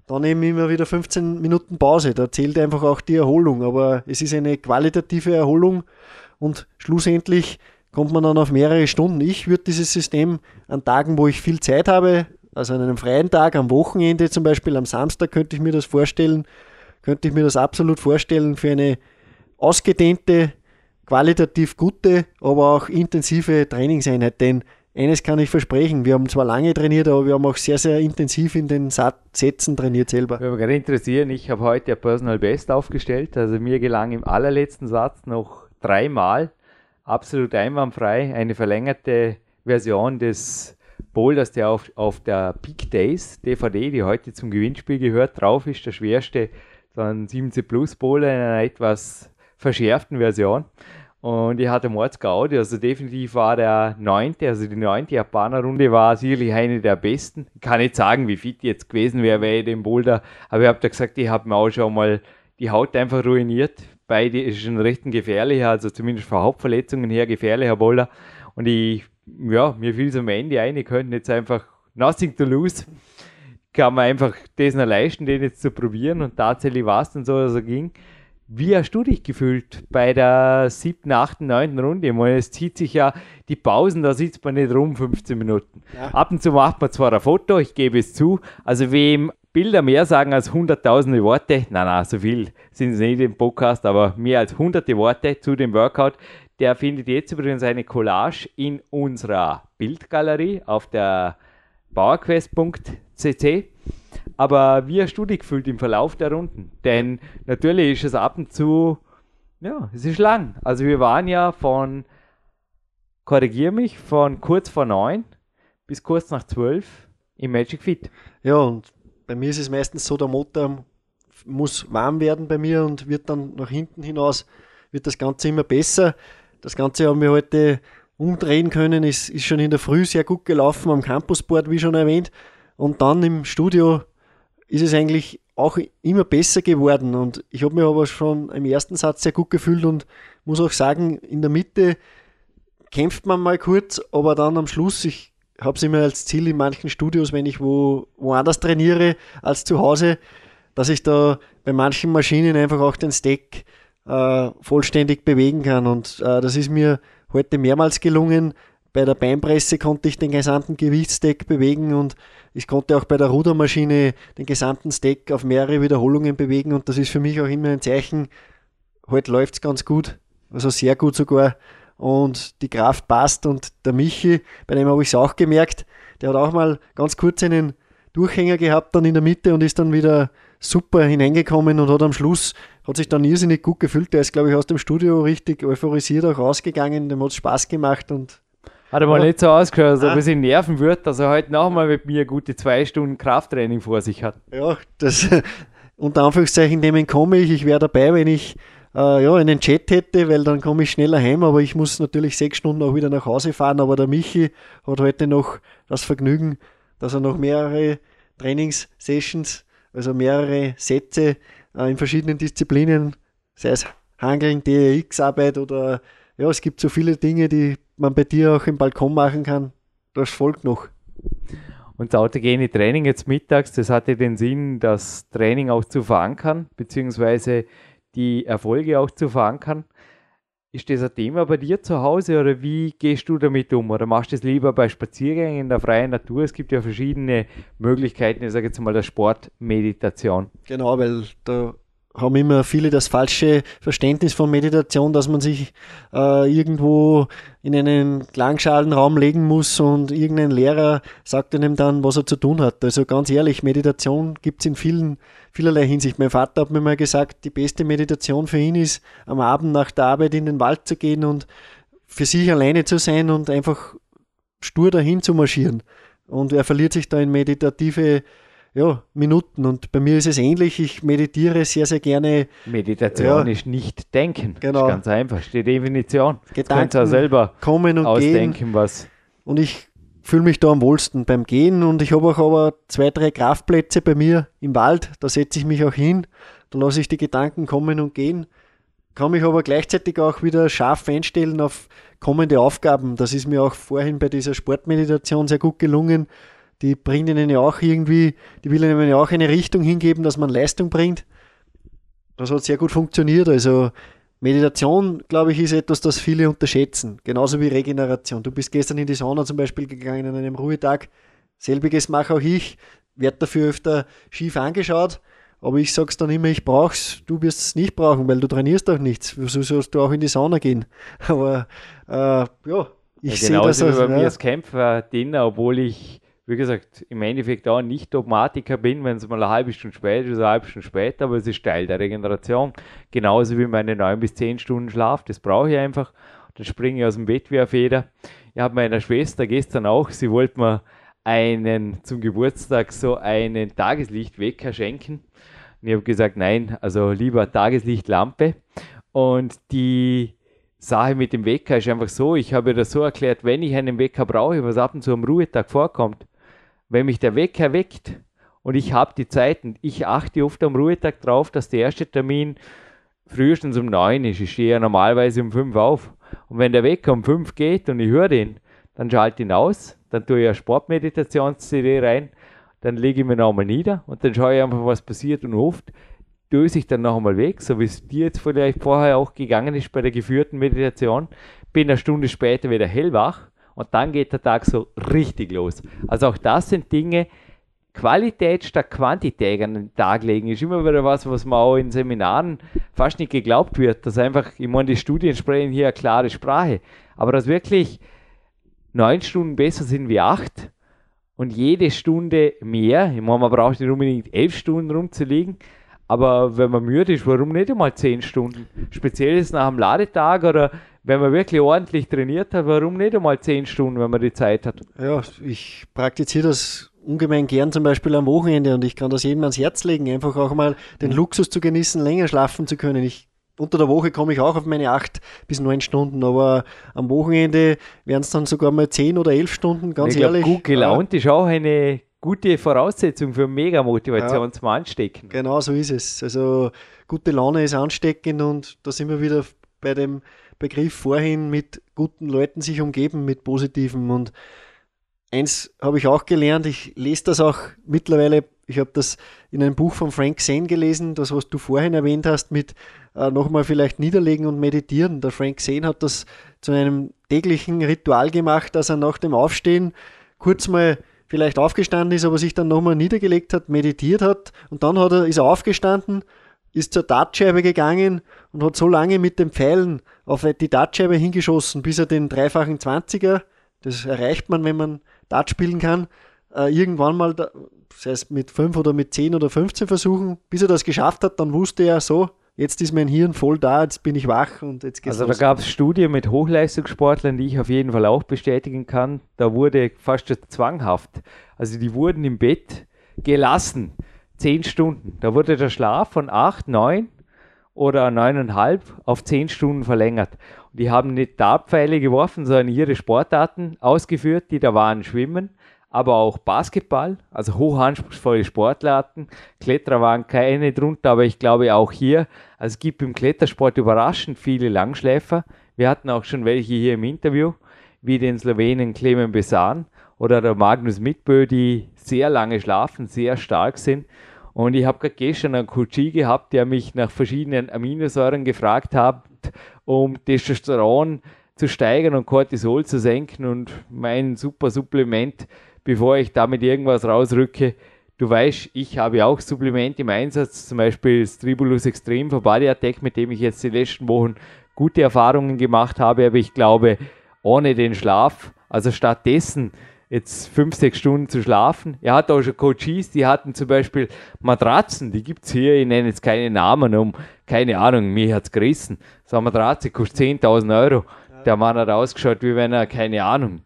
Dann eben immer wieder 15 Minuten Pause. Da zählt einfach auch die Erholung. Aber es ist eine qualitative Erholung und schlussendlich kommt man dann auf mehrere Stunden. Ich würde dieses System an Tagen, wo ich viel Zeit habe, also an einem freien Tag, am Wochenende zum Beispiel, am Samstag könnte ich mir das vorstellen, könnte ich mir das absolut vorstellen für eine ausgedehnte, qualitativ gute, aber auch intensive Trainingseinheit. Denn eines kann ich versprechen, wir haben zwar lange trainiert, aber wir haben auch sehr, sehr intensiv in den Sätzen trainiert selber. Würde mich gerade interessieren, ich habe heute ein Personal Best aufgestellt, also mir gelang im allerletzten Satz noch dreimal, absolut einwandfrei, eine verlängerte Version des Boulders, der auf, auf der Peak Days DVD, die heute zum Gewinnspiel gehört, drauf ist, der schwerste, so ein 7C Plus Boulder in einer etwas verschärften Version. Und ich hatte Mords Gaudi, also definitiv war der neunte, also die neunte Japaner-Runde war sicherlich eine der besten. Ich kann nicht sagen, wie fit jetzt gewesen wäre bei dem Boulder, aber ich habe da gesagt, ich habe mir auch schon mal die Haut einfach ruiniert. Beide ist schon recht gefährlicher, also zumindest von Hauptverletzungen her gefährlicher Boulder. Und ich ja, mir fiel es am Ende ein, ich könnte jetzt einfach nothing to lose. Kann man einfach das noch leisten, den jetzt zu probieren und tatsächlich war es dann so, dass er ging. Wie hast du dich gefühlt bei der siebten, achten, neunten Runde? Ich meine, es zieht sich ja die Pausen, da sitzt man nicht rum 15 Minuten. Ja. Ab und zu macht man zwar ein Foto, ich gebe es zu. Also wem Bilder mehr sagen als hunderttausende Worte, na na, so viel sind es nicht im Podcast, aber mehr als hunderte Worte zu dem Workout, der findet jetzt übrigens eine Collage in unserer Bildgalerie auf der powerquest.cc. Aber wie hast du dich gefühlt im Verlauf der Runden? Denn natürlich ist es ab und zu, ja, es ist lang. Also wir waren ja von, korrigier mich, von kurz vor neun bis kurz nach zwölf im Magic Fit. Ja, und bei mir ist es meistens so der Motor muss warm werden bei mir und wird dann nach hinten hinaus, wird das Ganze immer besser. Das Ganze haben wir heute umdrehen können, ist, ist schon in der Früh sehr gut gelaufen am Campusboard, wie schon erwähnt. Und dann im Studio ist es eigentlich auch immer besser geworden. Und ich habe mich aber schon im ersten Satz sehr gut gefühlt und muss auch sagen, in der Mitte kämpft man mal kurz, aber dann am Schluss, ich habe es immer als Ziel in manchen Studios, wenn ich wo, woanders trainiere als zu Hause, dass ich da bei manchen Maschinen einfach auch den Stack äh, vollständig bewegen kann. Und äh, das ist mir heute mehrmals gelungen. Bei der Beinpresse konnte ich den gesamten Gewichtsstack bewegen und ich konnte auch bei der Rudermaschine den gesamten Stack auf mehrere Wiederholungen bewegen und das ist für mich auch immer ein Zeichen, heute läuft es ganz gut, also sehr gut sogar und die Kraft passt und der Michi, bei dem habe ich es auch gemerkt, der hat auch mal ganz kurz einen Durchhänger gehabt dann in der Mitte und ist dann wieder super hineingekommen und hat am Schluss, hat sich dann irrsinnig gut gefühlt. Der ist, glaube ich, aus dem Studio richtig euphorisiert auch rausgegangen. Dem hat es Spaß gemacht und hat er mal nicht so ausgehört, als ob es ihn nerven wird, dass er heute nochmal mit mir gute zwei Stunden Krafttraining vor sich hat. Ja, das unter Anführungszeichen nehmen komme ich. Ich wäre dabei, wenn ich äh, ja, einen Chat hätte, weil dann komme ich schneller heim, aber ich muss natürlich sechs Stunden auch wieder nach Hause fahren. Aber der Michi hat heute noch das Vergnügen, dass er noch mehrere Trainingssessions also mehrere Sätze äh, in verschiedenen Disziplinen, sei es Hangeln, DRX-Arbeit oder ja, es gibt so viele Dinge, die man bei dir auch im Balkon machen kann. Das folgt noch. Und das autogene Training jetzt mittags, das hatte den Sinn, das Training auch zu verankern, beziehungsweise die Erfolge auch zu verankern. Ist das ein Thema bei dir zu Hause oder wie gehst du damit um? Oder machst du es lieber bei Spaziergängen in der freien Natur? Es gibt ja verschiedene Möglichkeiten, ich sage jetzt mal der Sportmeditation. Genau, weil da haben immer viele das falsche Verständnis von Meditation, dass man sich äh, irgendwo in einen Klangschalenraum legen muss und irgendein Lehrer sagt einem dann, was er zu tun hat. Also ganz ehrlich, Meditation gibt es in vielen, vielerlei Hinsicht. Mein Vater hat mir mal gesagt, die beste Meditation für ihn ist, am Abend nach der Arbeit in den Wald zu gehen und für sich alleine zu sein und einfach stur dahin zu marschieren. Und er verliert sich da in meditative ja, Minuten. Und bei mir ist es ähnlich. Ich meditiere sehr, sehr gerne. Meditation ja, ist nicht denken. Genau. Das ist ganz einfach. Die Definition. Gedanken du auch selber kommen und ausdenken, gehen. was. Und ich fühle mich da am wohlsten beim Gehen. Und ich habe auch aber zwei, drei Kraftplätze bei mir im Wald. Da setze ich mich auch hin. Da lasse ich die Gedanken kommen und gehen. Kann mich aber gleichzeitig auch wieder scharf einstellen auf kommende Aufgaben. Das ist mir auch vorhin bei dieser Sportmeditation sehr gut gelungen die bringt ihnen ja auch irgendwie, die will ihnen ja auch eine Richtung hingeben, dass man Leistung bringt. Das hat sehr gut funktioniert. Also Meditation, glaube ich, ist etwas, das viele unterschätzen. Genauso wie Regeneration. Du bist gestern in die Sauna zum Beispiel gegangen an einem Ruhetag. Selbiges mache auch ich. Werde dafür öfter schief angeschaut. Aber ich sage es dann immer, ich brauch's, du wirst es nicht brauchen, weil du trainierst auch nichts. Wieso sollst du auch in die Sauna gehen? Aber äh, ja, ich ja, sehe das. Genauso wie bei mir als Kämpfer, Dinner, obwohl ich wie gesagt, im Endeffekt auch nicht Dogmatiker bin, wenn es mal eine halbe Stunde später ist, eine halbe Stunde später, aber es ist Teil der Regeneration. Genauso wie meine neun bis zehn Stunden Schlaf, das brauche ich einfach. Dann springe ich aus dem Bett wie eine Feder. Ich habe meiner Schwester gestern auch, sie wollte mir einen zum Geburtstag so einen Tageslichtwecker schenken. Und ich habe gesagt, nein, also lieber Tageslichtlampe. Und die Sache mit dem Wecker ist einfach so, ich habe das so erklärt, wenn ich einen Wecker brauche, was ab und zu am Ruhetag vorkommt, wenn mich der Wecker weckt und ich habe die Zeiten, ich achte oft am Ruhetag drauf, dass der erste Termin frühestens um neun ist. Ich stehe ja normalerweise um fünf auf. Und wenn der Wecker um fünf geht und ich höre den, dann schalte ich ihn aus, dann tue ich eine Sportmeditations-CD rein, dann lege ich mich nochmal nieder und dann schaue ich einfach, was passiert und oft döse ich dann noch einmal weg, so wie es dir jetzt vielleicht vorher auch gegangen ist bei der geführten Meditation, bin eine Stunde später wieder hellwach und dann geht der Tag so richtig los. Also auch das sind Dinge, Qualität statt Quantität an den Tag legen, ist immer wieder was, was man auch in Seminaren fast nicht geglaubt wird. Dass einfach, ich meine, die Studien sprechen hier eine klare Sprache, aber dass wirklich neun Stunden besser sind wie acht und jede Stunde mehr, ich meine, man braucht nicht unbedingt elf Stunden rumzuliegen, aber wenn man müde ist, warum nicht einmal zehn Stunden? Speziell ist nach einem Ladetag oder wenn man wirklich ordentlich trainiert hat, warum nicht einmal zehn Stunden, wenn man die Zeit hat? Ja, ich praktiziere das ungemein gern zum Beispiel am Wochenende und ich kann das jedem ans Herz legen, einfach auch mal den mhm. Luxus zu genießen, länger schlafen zu können. Ich unter der Woche komme ich auch auf meine acht bis neun Stunden, aber am Wochenende werden es dann sogar mal zehn oder elf Stunden, ganz ich ehrlich. Glaub, gut gelaunt ja. ist auch eine gute Voraussetzung für Mega-Motivation ja, zum Anstecken. Genau so ist es. Also gute Laune ist ansteckend und da sind wir wieder bei dem Begriff vorhin mit guten Leuten sich umgeben, mit positiven. Und eins habe ich auch gelernt, ich lese das auch mittlerweile, ich habe das in einem Buch von Frank Zane gelesen, das, was du vorhin erwähnt hast, mit äh, nochmal vielleicht niederlegen und meditieren. Der Frank Zane hat das zu einem täglichen Ritual gemacht, dass er nach dem Aufstehen kurz mal vielleicht aufgestanden ist, aber sich dann nochmal niedergelegt hat, meditiert hat und dann hat er, ist er aufgestanden, ist zur Dartscheibe gegangen und hat so lange mit den Pfeilen auf die Dartscheibe hingeschossen, bis er den dreifachen 20er, das erreicht man, wenn man Dart spielen kann, äh, irgendwann mal, das heißt mit 5 oder mit 10 oder 15 Versuchen, bis er das geschafft hat, dann wusste er so, jetzt ist mein Hirn voll da, jetzt bin ich wach und jetzt geht's Also los. da gab es Studien mit Hochleistungssportlern, die ich auf jeden Fall auch bestätigen kann. Da wurde fast zwanghaft. Also die wurden im Bett gelassen, zehn Stunden. Da wurde der Schlaf von acht, neun oder neuneinhalb auf zehn Stunden verlängert. Und die haben nicht Dartpfeile geworfen, sondern ihre Sportarten ausgeführt, die da waren, Schwimmen, aber auch Basketball, also hochanspruchsvolle Sportlarten. Kletterer waren keine drunter, aber ich glaube auch hier, also es gibt im Klettersport überraschend viele Langschläfer. Wir hatten auch schon welche hier im Interview, wie den Slowenen Clemen Besan oder der Magnus Mitbö, die sehr lange schlafen, sehr stark sind. Und ich habe gerade gestern einen Coachie gehabt, der mich nach verschiedenen Aminosäuren gefragt hat, um Testosteron zu steigern und Cortisol zu senken. Und mein super Supplement bevor ich damit irgendwas rausrücke. Du weißt, ich habe auch Supplemente im Einsatz, zum Beispiel das Tribulus Extreme für Body Attack, mit dem ich jetzt die letzten Wochen gute Erfahrungen gemacht habe, aber ich glaube, ohne den Schlaf, also stattdessen jetzt fünf, sechs Stunden zu schlafen. Er hat auch schon Coaches, die hatten zum Beispiel Matratzen, die gibt es hier, ich nenne jetzt keine Namen, um, keine Ahnung, mir hat es gerissen. So eine Matratze kostet 10.000 Euro. Der Mann hat ausgeschaut, wie wenn er, keine Ahnung,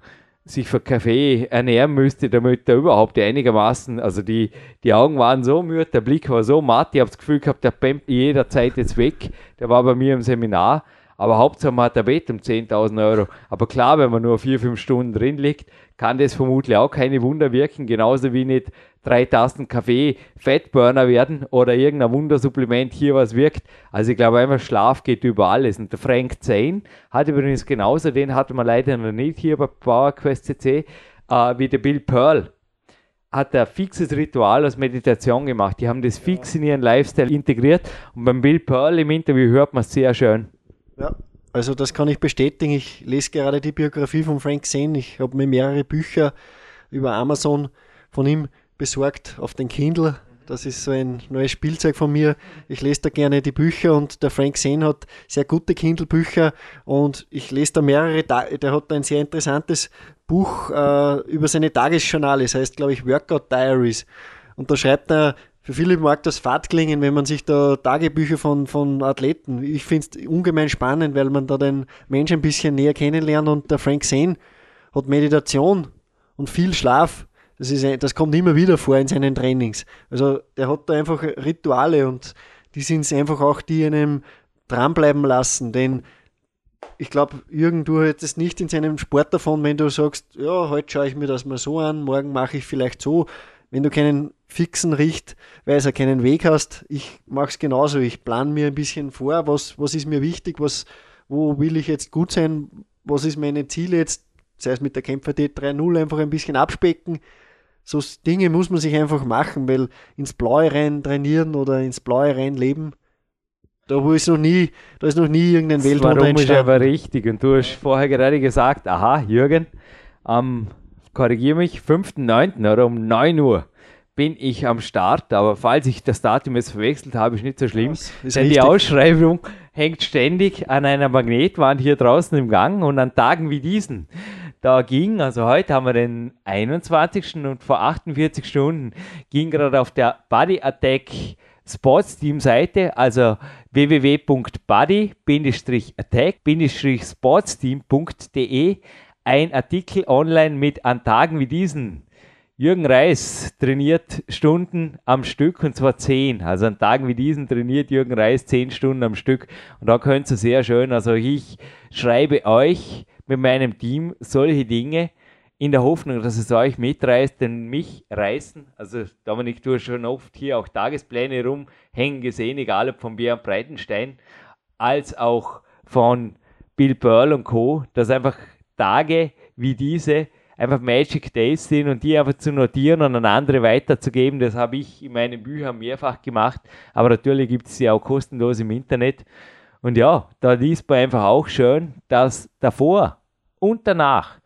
sich für Kaffee ernähren müsste, damit er überhaupt einigermaßen, also die, die Augen waren so müde, der Blick war so matt, ich habe das Gefühl gehabt, der pempt jederzeit jetzt weg. Der war bei mir im Seminar, aber Hauptsache man hat ein Bett um 10.000 Euro. Aber klar, wenn man nur vier, fünf Stunden drin liegt, kann das vermutlich auch keine Wunder wirken, genauso wie nicht drei Tassen Kaffee Fettburner werden oder irgendein Wundersupplement hier was wirkt. Also ich glaube einfach, Schlaf geht über alles. Und der Frank Zane hat übrigens genauso, den hatten wir leider noch nicht hier bei PowerQuest CC, äh, wie der Bill Pearl hat ein fixes Ritual aus Meditation gemacht. Die haben das fix in ihren Lifestyle integriert und beim Bill Pearl im Interview hört man es sehr schön. Ja, also das kann ich bestätigen. Ich lese gerade die Biografie von Frank Zane. Ich habe mir mehrere Bücher über Amazon von ihm besorgt auf den Kindle. Das ist so ein neues Spielzeug von mir. Ich lese da gerne die Bücher und der Frank Zane hat sehr gute Kindle-Bücher und ich lese da mehrere. Der hat ein sehr interessantes Buch äh, über seine Tagesjournale. Das heißt, glaube ich, Workout Diaries. Und da schreibt er für viele mag das fad klingen, wenn man sich da Tagebücher von, von Athleten. Ich finde es ungemein spannend, weil man da den Menschen ein bisschen näher kennenlernt und der Frank Zane hat Meditation und viel Schlaf das, ist, das kommt immer wieder vor in seinen Trainings. Also der hat da einfach Rituale und die sind es einfach auch, die einem dranbleiben lassen. Denn ich glaube, Jürgen, du hättest nicht in seinem Sport davon, wenn du sagst, ja, heute schaue ich mir das mal so an, morgen mache ich vielleicht so. Wenn du keinen fixen Richtweiser, keinen Weg hast, ich mache es genauso. Ich plane mir ein bisschen vor, was, was ist mir wichtig, was, wo will ich jetzt gut sein, was ist meine Ziele jetzt, sei es mit der Kämpfer D3.0 einfach ein bisschen abspecken so Dinge muss man sich einfach machen, weil ins Blaue rein trainieren oder ins Blaue rein leben, da wo ist noch nie, da ist noch nie irgendein Weltwunder Warum ist aber richtig. Und du hast vorher gerade gesagt, aha, Jürgen, am, korrigiere mich, 5.9. oder um 9 Uhr bin ich am Start, aber falls ich das Datum jetzt verwechselt habe, ist nicht so schlimm. Denn richtig. die Ausschreibung hängt ständig an einer Magnetwand hier draußen im Gang und an Tagen wie diesen da ging, also heute haben wir den 21. und vor 48 Stunden ging gerade auf der Body Attack Sports Team Seite, also www.body-attack-sportsteam.de ein Artikel online mit an Tagen wie diesen Jürgen Reis trainiert Stunden am Stück und zwar zehn. Also an Tagen wie diesen trainiert Jürgen Reis zehn Stunden am Stück. Und da könnt ihr sehr schön, also ich schreibe euch mit meinem Team solche Dinge in der Hoffnung, dass es euch mitreißt, denn mich reißen, also Dominik, du hast schon oft hier auch Tagespläne rumhängen gesehen, egal ob von Björn Breitenstein als auch von Bill Pearl und Co., dass einfach Tage wie diese einfach Magic Days sind und die einfach zu notieren und an andere weiterzugeben. Das habe ich in meinen Büchern mehrfach gemacht, aber natürlich gibt es sie auch kostenlos im Internet. Und ja, da liest man einfach auch schön, dass davor und danach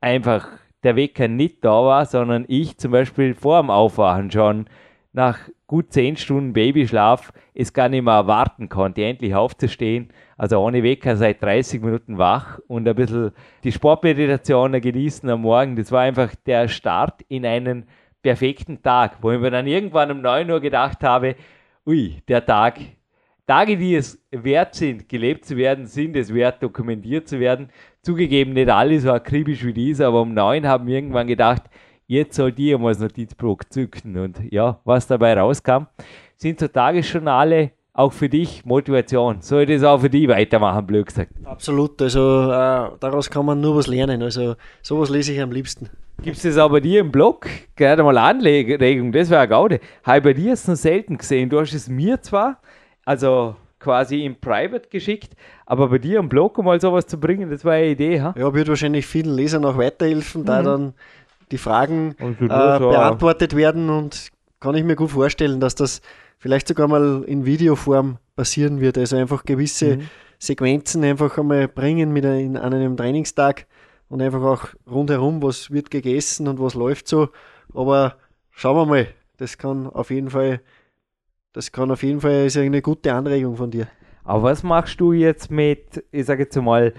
einfach der Wecker nicht da war, sondern ich zum Beispiel vor dem Aufwachen schon nach gut zehn Stunden Babyschlaf es gar nicht mehr erwarten konnte, endlich aufzustehen. Also ohne Wecker seit 30 Minuten wach und ein bisschen die Sportmeditation genießen am Morgen. Das war einfach der Start in einen perfekten Tag, wo ich mir dann irgendwann um 9 Uhr gedacht habe, ui, der Tag, Tage, die es wert sind, gelebt zu werden, sind es wert, dokumentiert zu werden. Zugegeben, nicht alle so akribisch wie dieser, aber um 9 haben wir irgendwann gedacht, jetzt soll die mal das Notizblock zücken. Und ja, was dabei rauskam, sind so Tagesjournale auch für dich Motivation. Soll ich das auch für dich weitermachen, blöd gesagt? Absolut, also äh, daraus kann man nur was lernen. Also sowas lese ich am liebsten. Gibt es das auch bei dir im Blog? Gerade mal Anregung, das wäre eine Gaude. Habe ich bei dir jetzt noch selten gesehen. Du hast es mir zwar, also quasi im Private geschickt, aber bei dir im Blog mal sowas zu bringen, das war eine Idee. Ha? Ja, wird wahrscheinlich vielen Lesern auch weiterhelfen, mhm. da dann die Fragen äh, beantwortet werden und kann ich mir gut vorstellen, dass das vielleicht sogar mal in Videoform passieren wird. Also einfach gewisse mhm. Sequenzen einfach einmal bringen mit ein, an einem Trainingstag und einfach auch rundherum, was wird gegessen und was läuft so. Aber schauen wir mal, das kann auf jeden Fall, das kann auf jeden Fall ist eine gute Anregung von dir. Aber was machst du jetzt mit, ich sage jetzt mal,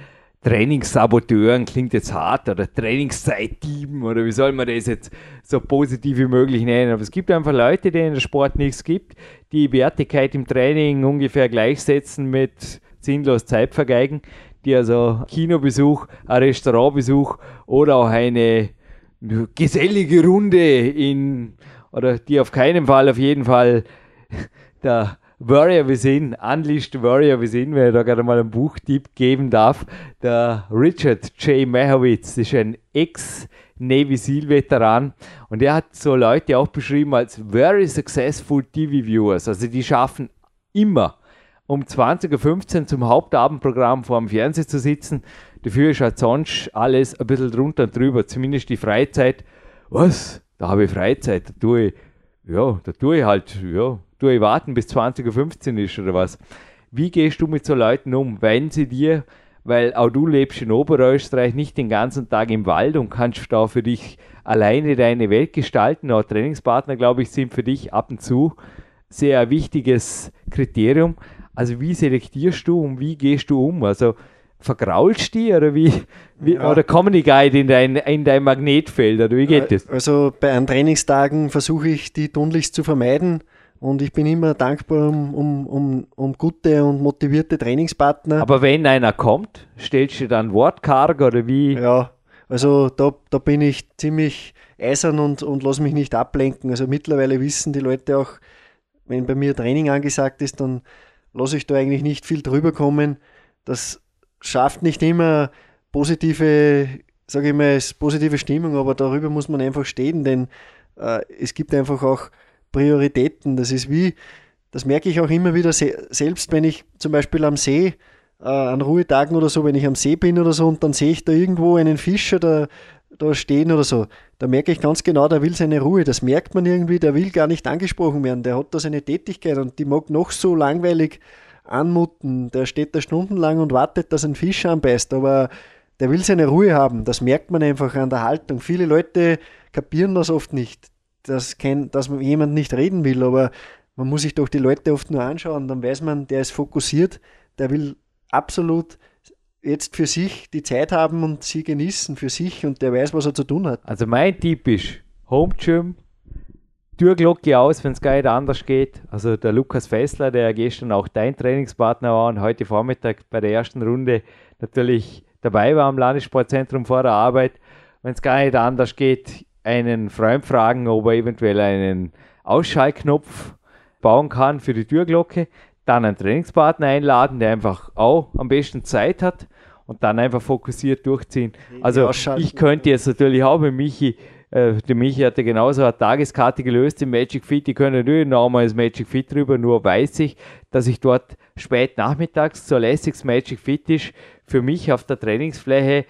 Trainingssaboteuren klingt jetzt hart oder Trainingszeitdieben oder wie soll man das jetzt so positiv wie möglich nennen. Aber es gibt einfach Leute, denen der Sport nichts gibt, die Wertigkeit im Training ungefähr gleichsetzen mit sinnlos Zeit vergeigen, die also Kinobesuch, ein Restaurantbesuch oder auch eine gesellige Runde in oder die auf keinen Fall auf jeden Fall der Warrior Within, Unleashed Warrior Within, wenn ich da gerade mal einen Buchtipp geben darf. Der Richard J. Mehowitz ist ein Ex-Navy SEAL-Veteran und er hat so Leute auch beschrieben als very successful TV-Viewers. Also die schaffen immer um 20.15 Uhr zum Hauptabendprogramm vor dem Fernseher zu sitzen. Dafür ist halt sonst alles ein bisschen drunter und drüber, zumindest die Freizeit. Was? Da habe ich Freizeit, da tue ich, ja, da tue ich halt, ja, du warten bis 20.15 Uhr ist oder was. Wie gehst du mit so Leuten um, wenn sie dir, weil auch du lebst in Oberösterreich nicht den ganzen Tag im Wald und kannst da für dich alleine deine Welt gestalten, auch Trainingspartner, glaube ich, sind für dich ab und zu sehr wichtiges Kriterium. Also wie selektierst du und wie gehst du um? Also vergraulst die oder wie, wie ja. oder kommen die Guide in dein, in dein Magnetfeld oder wie geht das? Also bei einem Trainingstagen versuche ich die tunlichst zu vermeiden. Und ich bin immer dankbar um, um, um, um gute und motivierte Trainingspartner. Aber wenn einer kommt, stellst du dann Wortkarg oder wie? Ja, also da, da bin ich ziemlich eisern und, und lasse mich nicht ablenken. Also mittlerweile wissen die Leute auch, wenn bei mir Training angesagt ist, dann lasse ich da eigentlich nicht viel drüber kommen. Das schafft nicht immer positive, sage ich mal, positive Stimmung, aber darüber muss man einfach stehen, denn äh, es gibt einfach auch Prioritäten. Das ist wie, das merke ich auch immer wieder, selbst wenn ich zum Beispiel am See, äh, an Ruhetagen oder so, wenn ich am See bin oder so und dann sehe ich da irgendwo einen Fischer da, da stehen oder so, da merke ich ganz genau, der will seine Ruhe. Das merkt man irgendwie, der will gar nicht angesprochen werden. Der hat da seine Tätigkeit und die mag noch so langweilig anmuten. Der steht da stundenlang und wartet, dass ein Fisch anbeißt, aber der will seine Ruhe haben. Das merkt man einfach an der Haltung. Viele Leute kapieren das oft nicht dass, kein, dass jemand nicht reden will, aber man muss sich doch die Leute oft nur anschauen, dann weiß man, der ist fokussiert, der will absolut jetzt für sich die Zeit haben und sie genießen für sich und der weiß, was er zu tun hat. Also mein Tipp ist Home Gym, Türglocke aus, wenn es gar nicht anders geht. Also der Lukas Fessler, der gestern auch dein Trainingspartner war und heute Vormittag bei der ersten Runde natürlich dabei war am Landessportzentrum vor der Arbeit. Wenn es gar nicht anders geht, einen Freund fragen, ob er eventuell einen Ausschaltknopf bauen kann für die Türglocke, dann einen Trainingspartner einladen, der einfach auch am besten Zeit hat und dann einfach fokussiert durchziehen. Also ich könnte jetzt natürlich auch mit Michi, äh, der Michi hatte genauso eine Tageskarte gelöst im Magic Fit, die können natürlich nochmal das Magic Fit drüber, nur weiß ich, dass ich dort spät nachmittags so lässiges Magic Fit ist, für mich auf der Trainingsfläche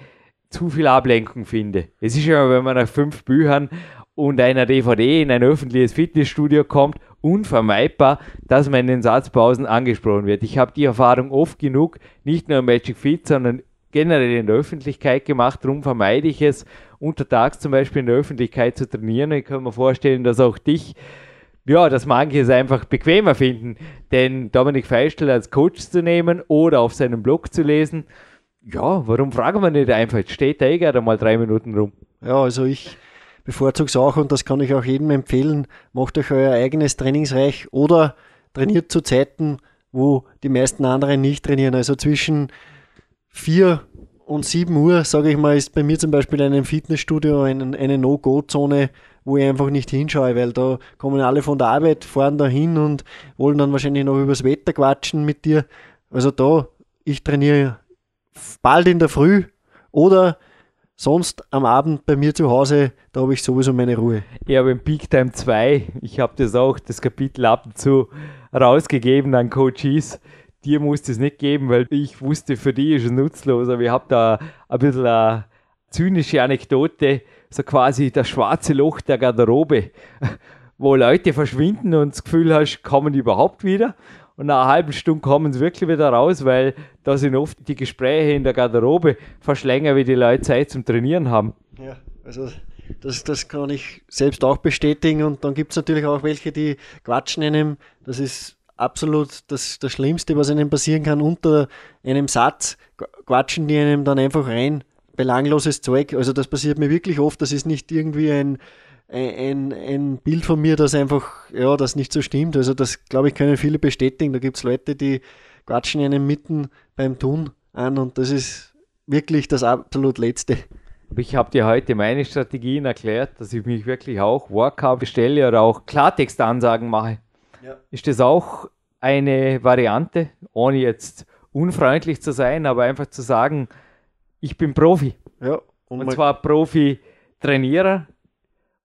zu viel Ablenkung finde. Es ist ja, wenn man nach fünf Büchern und einer DVD in ein öffentliches Fitnessstudio kommt, unvermeidbar, dass man in den Satzpausen angesprochen wird. Ich habe die Erfahrung oft genug, nicht nur im Magic Fit, sondern generell in der Öffentlichkeit gemacht. Darum vermeide ich es, untertags zum Beispiel in der Öffentlichkeit zu trainieren. Ich kann mir vorstellen, dass auch dich, ja, dass manche es einfach bequemer finden, den Dominik Feistel als Coach zu nehmen oder auf seinem Blog zu lesen. Ja, warum fragen wir nicht einfach? Jetzt steht da eh gerade mal drei Minuten rum. Ja, also ich bevorzuge es auch und das kann ich auch jedem empfehlen. Macht euch euer eigenes Trainingsreich oder trainiert zu Zeiten, wo die meisten anderen nicht trainieren. Also zwischen 4 und 7 Uhr, sage ich mal, ist bei mir zum Beispiel in einem Fitnessstudio eine, eine No-Go-Zone, wo ich einfach nicht hinschaue, weil da kommen alle von der Arbeit, fahren da hin und wollen dann wahrscheinlich noch übers Wetter quatschen mit dir. Also da, ich trainiere bald in der Früh oder sonst am Abend bei mir zu Hause, da habe ich sowieso meine Ruhe. Ich habe im Peak Time 2, ich habe das auch, das Kapitel ab und zu rausgegeben an Coaches. Dir musste es nicht geben, weil ich wusste, für die ist es nutzlos, aber ich habe da ein bisschen eine zynische Anekdote, so quasi das schwarze Loch der Garderobe, wo Leute verschwinden und das Gefühl hast, kommen die überhaupt wieder? Und nach einer halben Stunde kommen sie wirklich wieder raus, weil da sind oft die Gespräche in der Garderobe fast länger, wie die Leute Zeit zum Trainieren haben. Ja, also das, das kann ich selbst auch bestätigen und dann gibt es natürlich auch welche, die quatschen einem. Das ist absolut das, das Schlimmste, was einem passieren kann. Unter einem Satz quatschen die einem dann einfach rein. Belangloses Zeug. Also das passiert mir wirklich oft. Das ist nicht irgendwie ein ein, ein Bild von mir, das einfach, ja, das nicht so stimmt. Also das, glaube ich, können viele bestätigen. Da gibt es Leute, die quatschen einen mitten beim Tun an und das ist wirklich das absolut Letzte. Ich habe dir heute meine Strategien erklärt, dass ich mich wirklich auch Workout bestelle oder auch Klartextansagen mache. Ja. Ist das auch eine Variante, ohne jetzt unfreundlich zu sein, aber einfach zu sagen, ich bin Profi. Ja, und, und zwar Profi-Trainierer,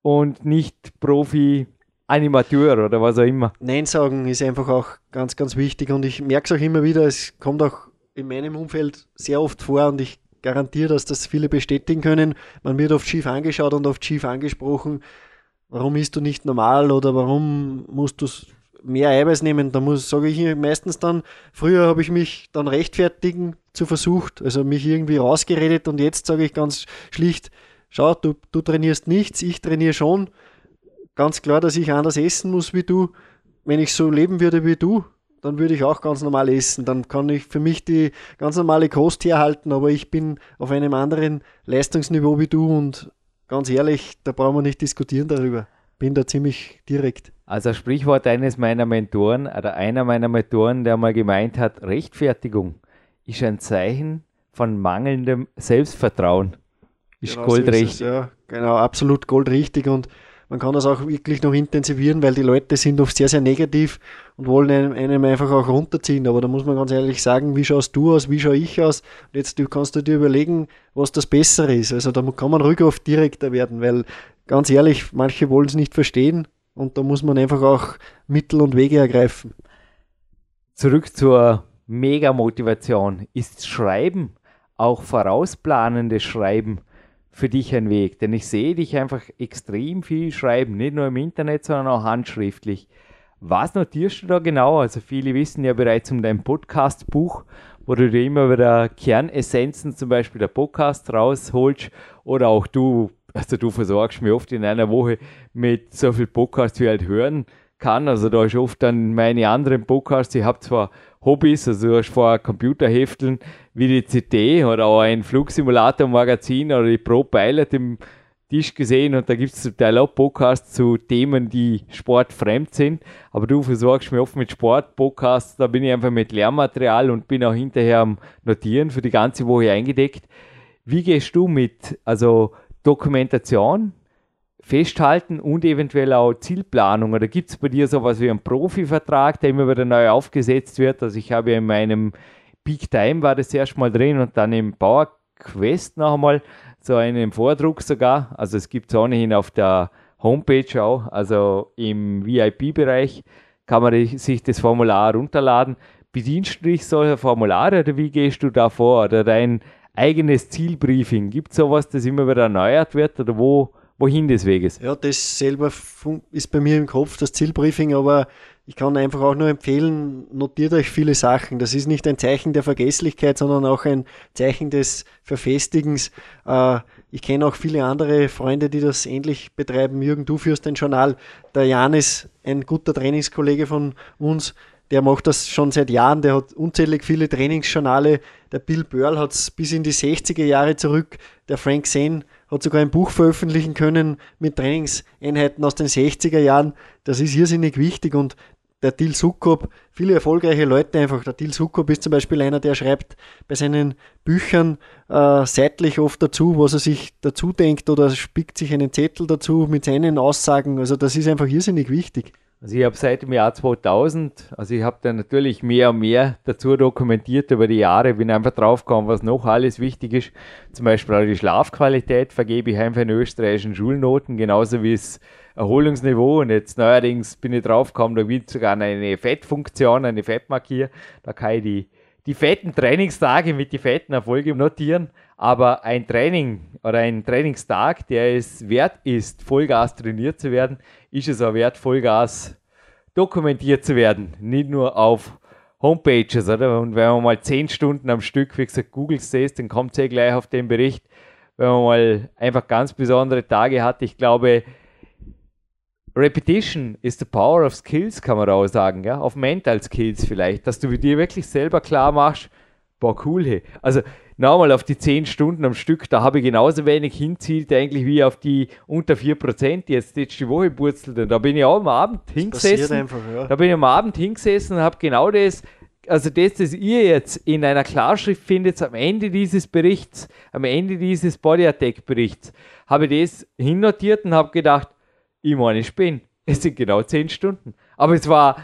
und nicht Profi-Animateur oder was auch immer. Nein sagen ist einfach auch ganz, ganz wichtig und ich merke es auch immer wieder, es kommt auch in meinem Umfeld sehr oft vor und ich garantiere, dass das viele bestätigen können. Man wird oft schief angeschaut und oft schief angesprochen. Warum isst du nicht normal oder warum musst du mehr Eiweiß nehmen? Da muss, sage ich meistens dann, früher habe ich mich dann rechtfertigen zu versucht, also mich irgendwie rausgeredet und jetzt sage ich ganz schlicht, schau, du, du trainierst nichts, ich trainiere schon. Ganz klar, dass ich anders essen muss wie du. Wenn ich so leben würde wie du, dann würde ich auch ganz normal essen. Dann kann ich für mich die ganz normale Kost herhalten, aber ich bin auf einem anderen Leistungsniveau wie du und ganz ehrlich, da brauchen wir nicht diskutieren darüber. Bin da ziemlich direkt. Also Sprichwort eines meiner Mentoren oder einer meiner Mentoren, der mal gemeint hat, Rechtfertigung ist ein Zeichen von mangelndem Selbstvertrauen. Ist genau goldrichtig. So ja, genau, absolut goldrichtig und man kann das auch wirklich noch intensivieren, weil die Leute sind oft sehr, sehr negativ und wollen einem, einem, einfach auch runterziehen. Aber da muss man ganz ehrlich sagen, wie schaust du aus, wie schaue ich aus? Und jetzt du kannst du dir überlegen, was das Bessere ist. Also da kann man ruhig oft direkter werden, weil ganz ehrlich, manche wollen es nicht verstehen und da muss man einfach auch Mittel und Wege ergreifen. Zurück zur Mega-Motivation. Ist Schreiben, auch vorausplanendes Schreiben, für dich ein Weg? Denn ich sehe dich einfach extrem viel schreiben, nicht nur im Internet, sondern auch handschriftlich. Was notierst du da genau? Also viele wissen ja bereits um dein Podcast-Buch, wo du dir immer wieder Kernessenzen, zum Beispiel der Podcast rausholst oder auch du, also du versorgst mich oft in einer Woche mit so viel Podcasts, wie ich halt hören kann. Also da ist oft dann meine anderen Podcasts, ich habe zwar Hobbys, also du hast vor Computerhefteln wie die CT oder auch ein Flugsimulator-Magazin oder die Pro Pilot im Tisch gesehen und da gibt es zum Teil auch Podcasts zu Themen, die sportfremd sind. Aber du versorgst mich oft mit Sport-Podcasts, da bin ich einfach mit Lehrmaterial und bin auch hinterher am Notieren für die ganze Woche eingedeckt. Wie gehst du mit also Dokumentation festhalten und eventuell auch Zielplanung? Oder gibt es bei dir sowas wie einen Profivertrag, der immer wieder neu aufgesetzt wird? Also ich habe ja in meinem Peak Time war das erst mal drin und dann im Power Quest noch einmal so einen Vordruck sogar. Also es gibt es ohnehin auf der Homepage auch, also im VIP-Bereich kann man sich das Formular runterladen. Bedienst du dich solcher Formulare oder wie gehst du da vor? Oder dein eigenes Zielbriefing? Gibt es sowas, das immer wieder erneuert wird oder wo, wohin des Weges? Ja, das selber ist bei mir im Kopf, das Zielbriefing, aber ich kann einfach auch nur empfehlen, notiert euch viele Sachen. Das ist nicht ein Zeichen der Vergesslichkeit, sondern auch ein Zeichen des Verfestigens. Äh, ich kenne auch viele andere Freunde, die das ähnlich betreiben. Jürgen, du führst ein Journal. Der Jan ist ein guter Trainingskollege von uns. Der macht das schon seit Jahren. Der hat unzählig viele Trainingsjournale. Der Bill Burl hat es bis in die 60er Jahre zurück. Der Frank Sen hat sogar ein Buch veröffentlichen können mit Trainingseinheiten aus den 60er Jahren. Das ist irrsinnig wichtig und der Dil Sukop, viele erfolgreiche Leute einfach. Der Dil Sukop ist zum Beispiel einer, der schreibt bei seinen Büchern äh, seitlich oft dazu, was er sich dazu denkt oder spickt sich einen Zettel dazu mit seinen Aussagen. Also das ist einfach irrsinnig wichtig. Also ich habe seit dem Jahr 2000, also ich habe da natürlich mehr und mehr dazu dokumentiert über die Jahre, bin einfach draufgekommen, was noch alles wichtig ist. Zum Beispiel auch die Schlafqualität vergebe ich einfach in österreichischen Schulnoten, genauso wie es Erholungsniveau. Und jetzt neuerdings bin ich draufgekommen, da wird sogar eine Fettfunktion, eine Fettmarkier. Da kann ich die, die fetten Trainingstage mit den fetten Erfolgen notieren. Aber ein Training oder ein Trainingstag, der es wert ist, Vollgas trainiert zu werden, ist es auch wert, Vollgas dokumentiert zu werden. Nicht nur auf Homepages, oder? Und wenn man mal zehn Stunden am Stück, wie gesagt, Google sieht, dann kommt es gleich auf den Bericht. Wenn man mal einfach ganz besondere Tage hat, ich glaube, Repetition is the power of skills, kann man auch sagen, ja, auf Mental Skills vielleicht, dass du dir wirklich selber klar machst, boah, cool, hey. Also, nochmal auf die 10 Stunden am Stück, da habe ich genauso wenig hinzielt eigentlich wie auf die unter 4%, die jetzt letzte Woche purzelt. Und da bin ich auch am Abend hingesessen. Einfach, ja. Da bin ich am Abend hingesessen und habe genau das, also das, das ihr jetzt in einer Klarschrift findet, am Ende dieses Berichts, am Ende dieses Body Attack Berichts, habe ich das hinnotiert und habe gedacht, ich meine, ich bin. Es sind genau 10 Stunden. Aber es war,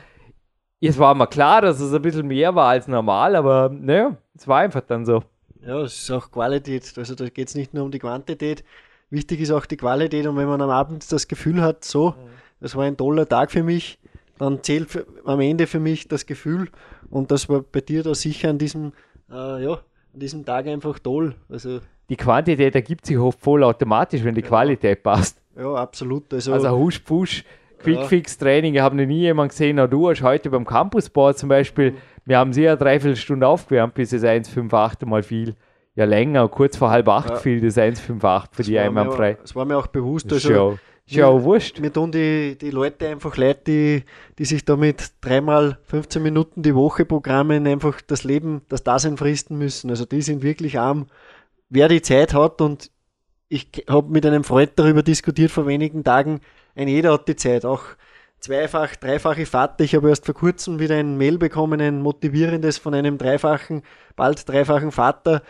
es war mir klar, dass es ein bisschen mehr war als normal, aber naja, es war einfach dann so. Ja, es ist auch Qualität. Also da geht es nicht nur um die Quantität. Wichtig ist auch die Qualität. Und wenn man am Abend das Gefühl hat, so, das war ein toller Tag für mich, dann zählt für, am Ende für mich das Gefühl. Und das war bei dir da sicher an diesem, äh, ja, an diesem Tag einfach toll. Also die Quantität ergibt sich oft voll automatisch, wenn die ja. Qualität passt. Ja, absolut. Also, also Husch, Push, Quickfix-Training, ich habe noch nie jemanden gesehen, auch du hast heute beim Campusboard zum Beispiel, wir haben sie ja dreiviertel Stunde aufgewärmt, bis es 1,58 mal viel. Ja, länger, kurz vor halb acht ja. fiel das 1,58 für die einmal frei. Das war mir auch bewusst. Also, Show. Schau, wurscht. Mir tun die, die Leute einfach leid, die, die sich da mit dreimal 15 Minuten die Woche Programmen einfach das Leben, das Dasein fristen müssen. Also die sind wirklich arm. Wer die Zeit hat und ich habe mit einem Freund darüber diskutiert vor wenigen Tagen, ein jeder hat die Zeit, auch zweifach, dreifache Vater. Ich habe erst vor kurzem wieder ein Mail bekommen, ein motivierendes von einem dreifachen, bald dreifachen Vater.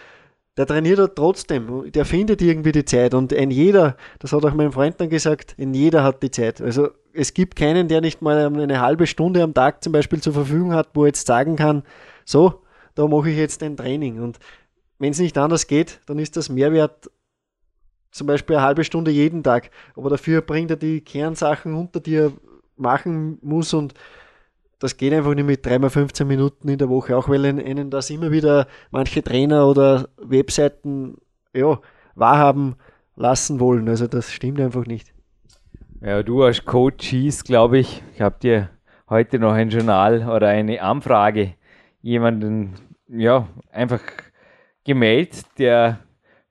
Der trainiert hat trotzdem, der findet irgendwie die Zeit und ein jeder, das hat auch mein Freund dann gesagt, ein jeder hat die Zeit. Also es gibt keinen, der nicht mal eine halbe Stunde am Tag zum Beispiel zur Verfügung hat, wo er jetzt sagen kann, so, da mache ich jetzt ein Training. Und wenn es nicht anders geht, dann ist das Mehrwert zum Beispiel eine halbe Stunde jeden Tag, aber dafür bringt er die Kernsachen unter, die er machen muss und das geht einfach nicht mit 3 15 Minuten in der Woche, auch weil einen das immer wieder manche Trainer oder Webseiten ja, wahrhaben lassen wollen. Also das stimmt einfach nicht. Ja, du als Coach hieß, glaube ich, ich habe dir heute noch ein Journal oder eine Anfrage jemanden ja einfach gemeldet, der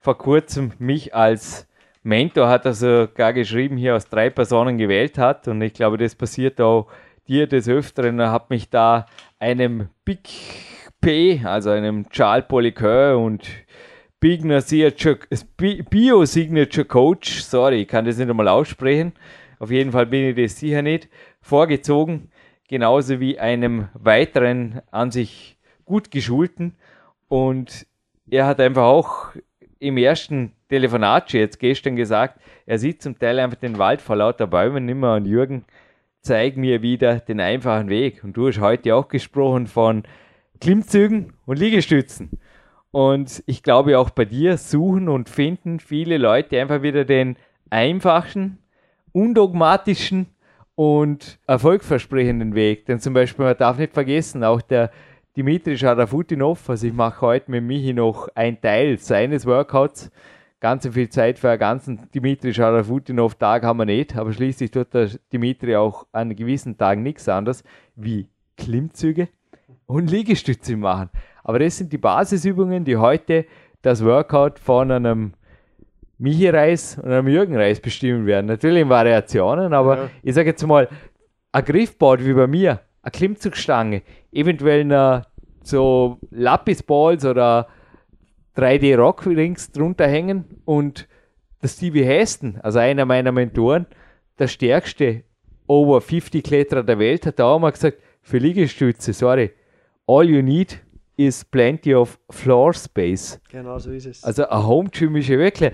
vor kurzem mich als Mentor hat also gar geschrieben, hier aus drei Personen gewählt hat. Und ich glaube, das passiert auch dir des Öfteren. Er hat mich da einem Big P, also einem Charles Poliqueur und Bio-Signature Coach, sorry, ich kann das nicht einmal aussprechen. Auf jeden Fall bin ich das sicher nicht, vorgezogen. Genauso wie einem weiteren an sich gut geschulten. Und er hat einfach auch im ersten Telefonat jetzt gestern gesagt, er sieht zum Teil einfach den Wald vor lauter Bäumen nicht mehr und Jürgen, zeig mir wieder den einfachen Weg. Und du hast heute auch gesprochen von Klimmzügen und Liegestützen. Und ich glaube auch bei dir suchen und finden viele Leute einfach wieder den einfachen, undogmatischen und erfolgversprechenden Weg. Denn zum Beispiel, man darf nicht vergessen, auch der Dimitri Scharafutinov, also ich mache heute mit Michi noch ein Teil seines Workouts. Ganz so viel Zeit für einen ganzen Dimitri Scharafutinov-Tag haben wir nicht, aber schließlich tut der Dimitri auch an gewissen Tagen nichts anderes wie Klimmzüge und Liegestütze machen. Aber das sind die Basisübungen, die heute das Workout von einem Michi Reis und einem Jürgen Reis bestimmen werden. Natürlich in Variationen, aber ja. ich sage jetzt mal, ein Griffboard wie bei mir, eine Klimmzugstange, eventuell eine, so Lapisballs oder 3D Rock Rings drunter hängen und der Stevie Heston, also einer meiner Mentoren, der stärkste Over 50 Kletterer der Welt, hat da auch mal gesagt, für Liegestütze, sorry, all you need is plenty of floor space. Genau so ist es. Also ein Home Gym ist ja wirklich.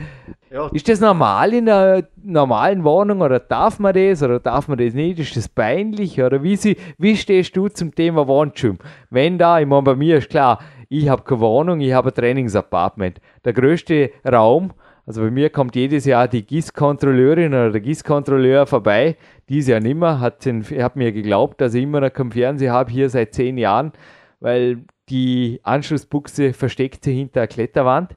Ja. Ist das normal in einer normalen Wohnung oder darf man das oder darf man das nicht? Ist das peinlich oder wie, sie, wie stehst du zum Thema Wohngym? Wenn da, ich meine, bei mir ist klar, ich habe keine Wohnung, ich habe ein Trainingsapartment. Der größte Raum, also bei mir kommt jedes Jahr die GIS-Kontrolleurin oder der GIS-Kontrolleur vorbei. Dieses Jahr nicht mehr, hat, hat mir geglaubt, dass ich immer noch keinen Fernseher habe, hier seit zehn Jahren, weil die Anschlussbuchse versteckt sich hinter der Kletterwand.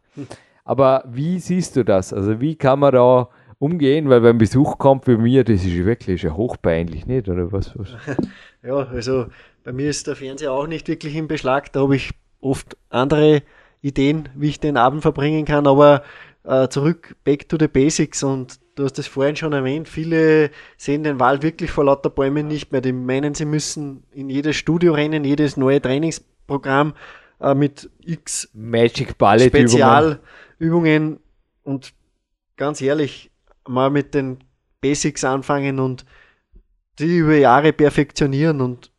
Aber wie siehst du das? Also wie kann man da umgehen? Weil beim Besuch kommt bei mir, das ist wirklich ja hochpeinlich, nicht? Oder was, was? Ja, also bei mir ist der Fernseher auch nicht wirklich im Beschlag. Da habe ich oft andere Ideen, wie ich den Abend verbringen kann. Aber äh, zurück, back to the basics. Und du hast es vorhin schon erwähnt, viele sehen den Wald wirklich vor lauter Bäumen nicht mehr. Die meinen, sie müssen in jedes Studio rennen, jedes neue Trainings Programm äh, mit x Magic Ballet Spezialübungen und ganz ehrlich, mal mit den Basics anfangen und die über Jahre perfektionieren und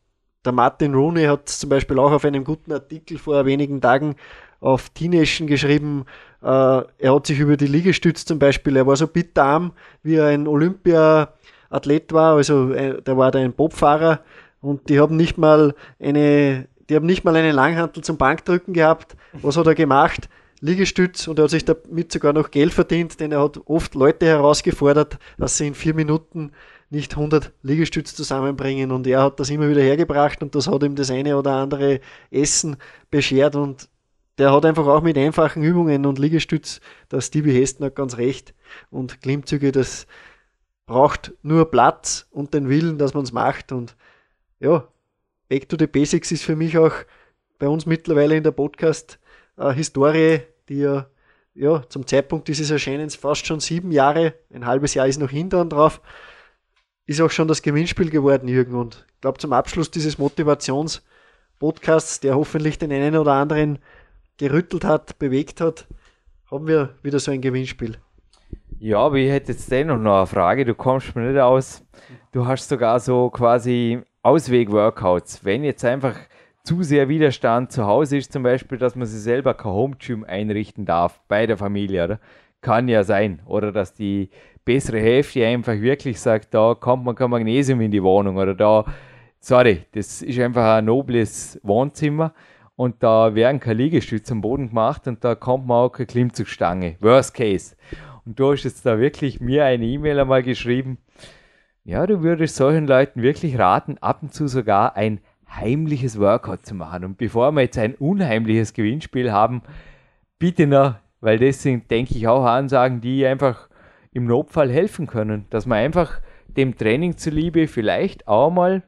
der Martin Rooney hat zum Beispiel auch auf einem guten Artikel vor wenigen Tagen auf Teenation geschrieben, äh, er hat sich über die Liegestütze zum Beispiel, er war so bitterarm, wie er ein Olympia-Athlet war, also äh, der war da ein Bobfahrer und die haben nicht mal eine die haben nicht mal einen Langhantel zum Bankdrücken gehabt. Was hat er gemacht? Liegestütz und er hat sich damit sogar noch Geld verdient, denn er hat oft Leute herausgefordert, dass sie in vier Minuten nicht 100 Liegestütz zusammenbringen und er hat das immer wieder hergebracht und das hat ihm das eine oder andere Essen beschert und der hat einfach auch mit einfachen Übungen und Liegestütz, der Stevie Heston hat ganz recht und Klimmzüge, das braucht nur Platz und den Willen, dass man es macht und ja, Back to the Basics ist für mich auch bei uns mittlerweile in der Podcast-Historie, die ja, ja zum Zeitpunkt dieses Erscheinens fast schon sieben Jahre, ein halbes Jahr ist noch hinter drauf, ist auch schon das Gewinnspiel geworden, Jürgen. Und ich glaube, zum Abschluss dieses Motivations-Podcasts, der hoffentlich den einen oder anderen gerüttelt hat, bewegt hat, haben wir wieder so ein Gewinnspiel. Ja, aber ich hätte jetzt dennoch noch eine Frage. Du kommst mir nicht aus. Du hast sogar so quasi Ausweg-Workouts, wenn jetzt einfach zu sehr Widerstand zu Hause ist, zum Beispiel, dass man sich selber kein Home-Gym einrichten darf bei der Familie, oder? Kann ja sein. Oder dass die bessere Hälfte einfach wirklich sagt, da kommt man kein Magnesium in die Wohnung oder da, sorry, das ist einfach ein nobles Wohnzimmer und da werden keine Liegestütze am Boden gemacht und da kommt man auch keine Klimmzugstange. Worst case. Und du hast jetzt da wirklich mir eine E-Mail einmal geschrieben, ja, du würdest solchen Leuten wirklich raten, ab und zu sogar ein heimliches Workout zu machen. Und bevor wir jetzt ein unheimliches Gewinnspiel haben, bitte noch, weil das sind, denke ich, auch Ansagen, die einfach im Notfall helfen können, dass man einfach dem Training zuliebe vielleicht auch mal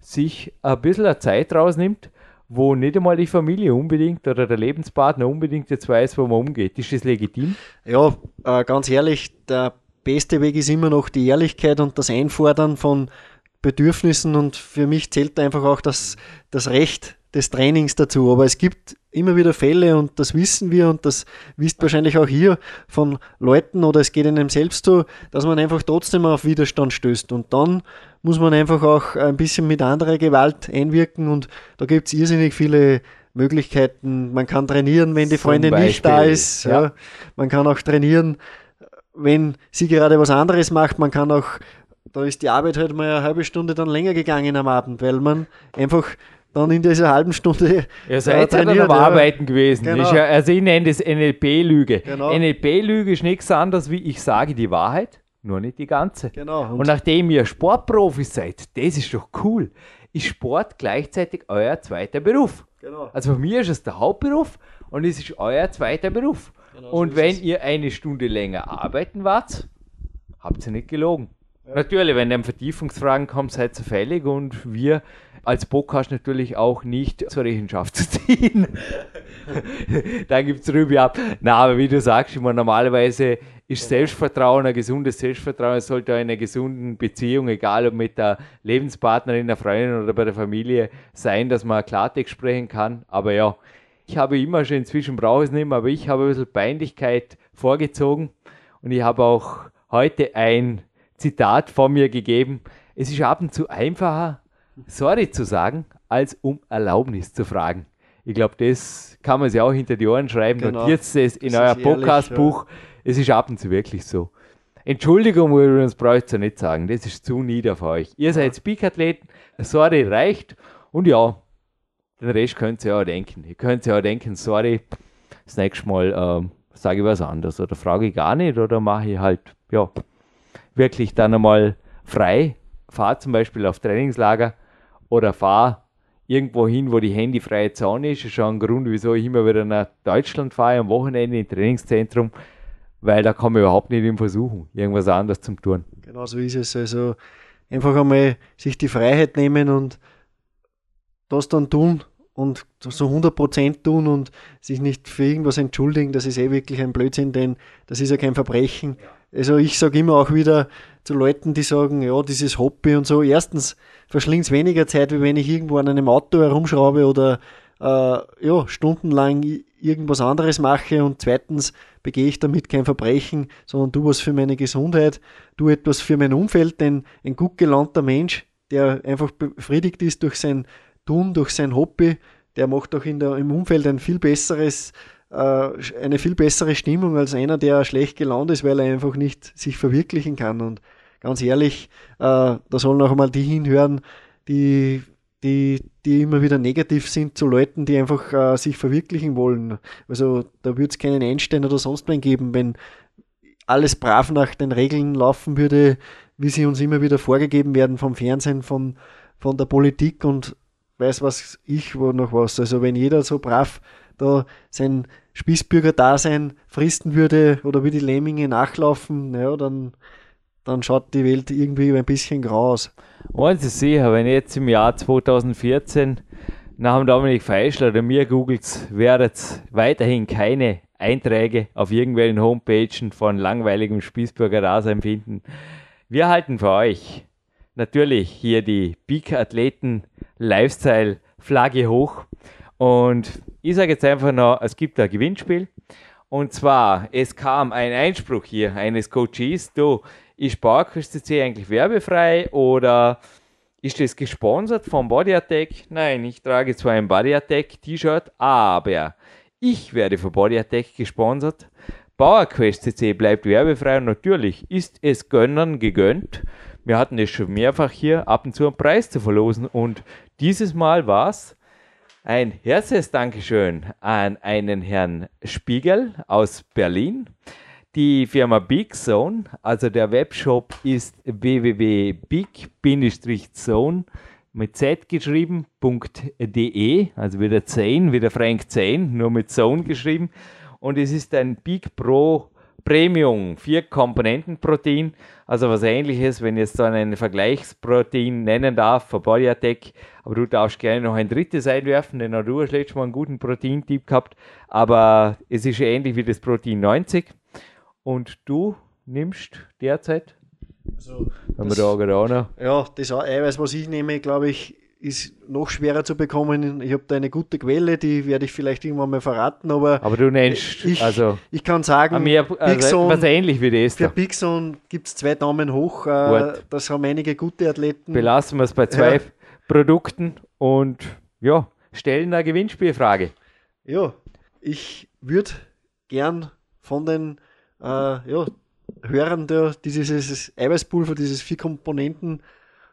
sich ein bisschen Zeit rausnimmt, wo nicht einmal die Familie unbedingt oder der Lebenspartner unbedingt jetzt weiß, wo man umgeht. Ist das legitim? Ja, äh, ganz ehrlich, der beste Weg ist immer noch die Ehrlichkeit und das Einfordern von Bedürfnissen und für mich zählt einfach auch das, das Recht des Trainings dazu. Aber es gibt immer wieder Fälle und das wissen wir und das wisst wahrscheinlich auch hier von Leuten oder es geht einem selbst so, dass man einfach trotzdem auf Widerstand stößt und dann muss man einfach auch ein bisschen mit anderer Gewalt einwirken und da gibt es irrsinnig viele Möglichkeiten. Man kann trainieren, wenn die Freundin nicht da ist. ja. Ja. Man kann auch trainieren, wenn sie gerade was anderes macht. Man kann auch, da ist die Arbeit halt mal eine halbe Stunde dann länger gegangen am Abend, weil man einfach dann in dieser halben Stunde Ihr seid ja dann am ja. Arbeiten gewesen. Genau. Ist ja, also ich nenne das NLP-Lüge. Genau. NLP-Lüge ist nichts anderes wie ich sage die Wahrheit, nur nicht die ganze. Genau. Und nachdem ihr Sportprofis seid, das ist doch cool, ist Sport gleichzeitig euer zweiter Beruf. genau. Also für mich ist es der Hauptberuf und es ist euer zweiter Beruf. Genau so und ist wenn es. ihr eine Stunde länger arbeiten wart, habt ihr nicht gelogen. Natürlich, wenn dann Vertiefungsfragen kommen, seid ihr fällig und wir als Podcast natürlich auch nicht zur Rechenschaft zu ziehen. Dann gibt es Rübe ab. Na, aber wie du sagst, immer normalerweise ist Selbstvertrauen, ein gesundes Selbstvertrauen, es sollte in einer gesunden Beziehung, egal ob mit der Lebenspartnerin, der Freundin oder bei der Familie, sein, dass man Klartext sprechen kann. Aber ja, ich habe immer schon, inzwischen brauche ich es nicht mehr, aber ich habe ein bisschen Peinlichkeit vorgezogen und ich habe auch heute ein Zitat von mir gegeben. Es ist ab und zu einfacher, sorry zu sagen, als um Erlaubnis zu fragen. Ich glaube, das kann man sich auch hinter die Ohren schreiben. Genau. Notiert es in Das euer Podcastbuch. Es ist ab und zu wirklich so. Entschuldigung, übrigens braucht ihr nicht sagen. Das ist zu nieder für euch. Ihr seid Speak-Athleten. Sorry reicht. Und ja, den Rest könnt ihr auch denken. Ihr könnt ja auch denken, sorry, das nächste Mal ähm, sage ich was anderes oder frage ich gar nicht oder mache ich halt, ja, wirklich dann einmal frei, fahre zum Beispiel auf Trainingslager oder fahre irgendwo hin, wo die handyfreie Zone ist. Das ist schon ein Grund, wieso ich immer wieder nach Deutschland fahre am Wochenende im Trainingszentrum, weil da kann man überhaupt nicht im Versuchen, irgendwas anderes zu tun. Genau so ist es. Also einfach einmal sich die Freiheit nehmen und das dann tun und so 100% tun und sich nicht für irgendwas entschuldigen, das ist eh wirklich ein Blödsinn, denn das ist ja kein Verbrechen. Also ich sage immer auch wieder zu Leuten, die sagen, ja, dieses Hobby und so, erstens verschlingt es weniger Zeit, wie wenn ich irgendwo an einem Auto herumschraube oder äh, ja, stundenlang irgendwas anderes mache. Und zweitens begehe ich damit kein Verbrechen, sondern tu was für meine Gesundheit, tu etwas für mein Umfeld, denn ein gut gelaunter Mensch, der einfach befriedigt ist durch sein Tun, durch sein Hobby, der macht der, im Umfeld ein viel besseres, äh, eine viel bessere Stimmung als einer, der schlecht gelaunt ist, weil er einfach nicht sich verwirklichen kann. Und ganz ehrlich, äh, da sollen auch mal die hinhören, die, die, die immer wieder negativ sind zu Leuten, die einfach äh, sich verwirklichen wollen. Also da würde es keinen Einstein oder sonst wen geben, wenn alles brav nach den Regeln laufen würde, wie sie uns immer wieder vorgegeben werden vom Fernsehen, von, von der Politik und weiß was ich wo noch was. Also wenn jeder so brav da sein Spießbürger-Dasein fristen würde oder wie die Lemminge nachlaufen, naja, dann, dann schaut die Welt irgendwie ein bisschen grau aus. Eins ist sicher, wenn jetzt im Jahr 2014 nach dem Dominik Feischler oder mir googelt, werdet weiterhin keine Einträge auf irgendwelchen Homepagen von langweiligem Spießbürger Dasein finden. Wir halten für euch natürlich hier die Big Athleten Lifestyle Flagge hoch und ich sage jetzt einfach noch, es gibt ein Gewinnspiel und zwar, es kam ein Einspruch hier eines Coaches, du, ist PowerQuest CC eigentlich werbefrei oder ist das gesponsert vom Body Attack? Nein, ich trage zwar ein Body Attack T-Shirt, aber ich werde für Body Attack gesponsert. PowerQuest CC bleibt werbefrei und natürlich ist es Gönnern gegönnt. Wir hatten es schon mehrfach hier, ab und zu einen Preis zu verlosen und dieses Mal war es ein herzliches Dankeschön an einen Herrn Spiegel aus Berlin. Die Firma Big Zone, also der Webshop ist www.big-zone mit z geschrieben.de, also wieder 10, wieder Frank 10, nur mit Zone geschrieben. Und es ist ein Big Pro Premium, vier Komponenten Protein, also was ähnliches, wenn ich jetzt dann ein Vergleichsprotein nennen darf für Body Attack, aber du darfst gerne noch ein drittes einwerfen, denn auch du hast letztes Mal einen guten Proteintyp gehabt, aber es ist ähnlich wie das Protein 90 und du nimmst derzeit, Also, haben wir da gerade auch noch, Ja, das Eiweiß, was ich nehme, glaube ich, ist noch schwerer zu bekommen. Ich habe da eine gute Quelle, die werde ich vielleicht irgendwann mal verraten, aber aber du nennst, ich, also ich kann sagen, mehr, Big also, Zone, was ähnlich wie das für da. Big Zone gibt es zwei Daumen hoch. Äh, Gut. das haben einige gute Athleten. Belassen wir es bei zwei Ja. Produkten und ja, stellen eine Gewinnspielfrage. Ja, ich würde gern von den äh, ja, Hörern der, dieses Eiweißpulver, dieses vier Komponenten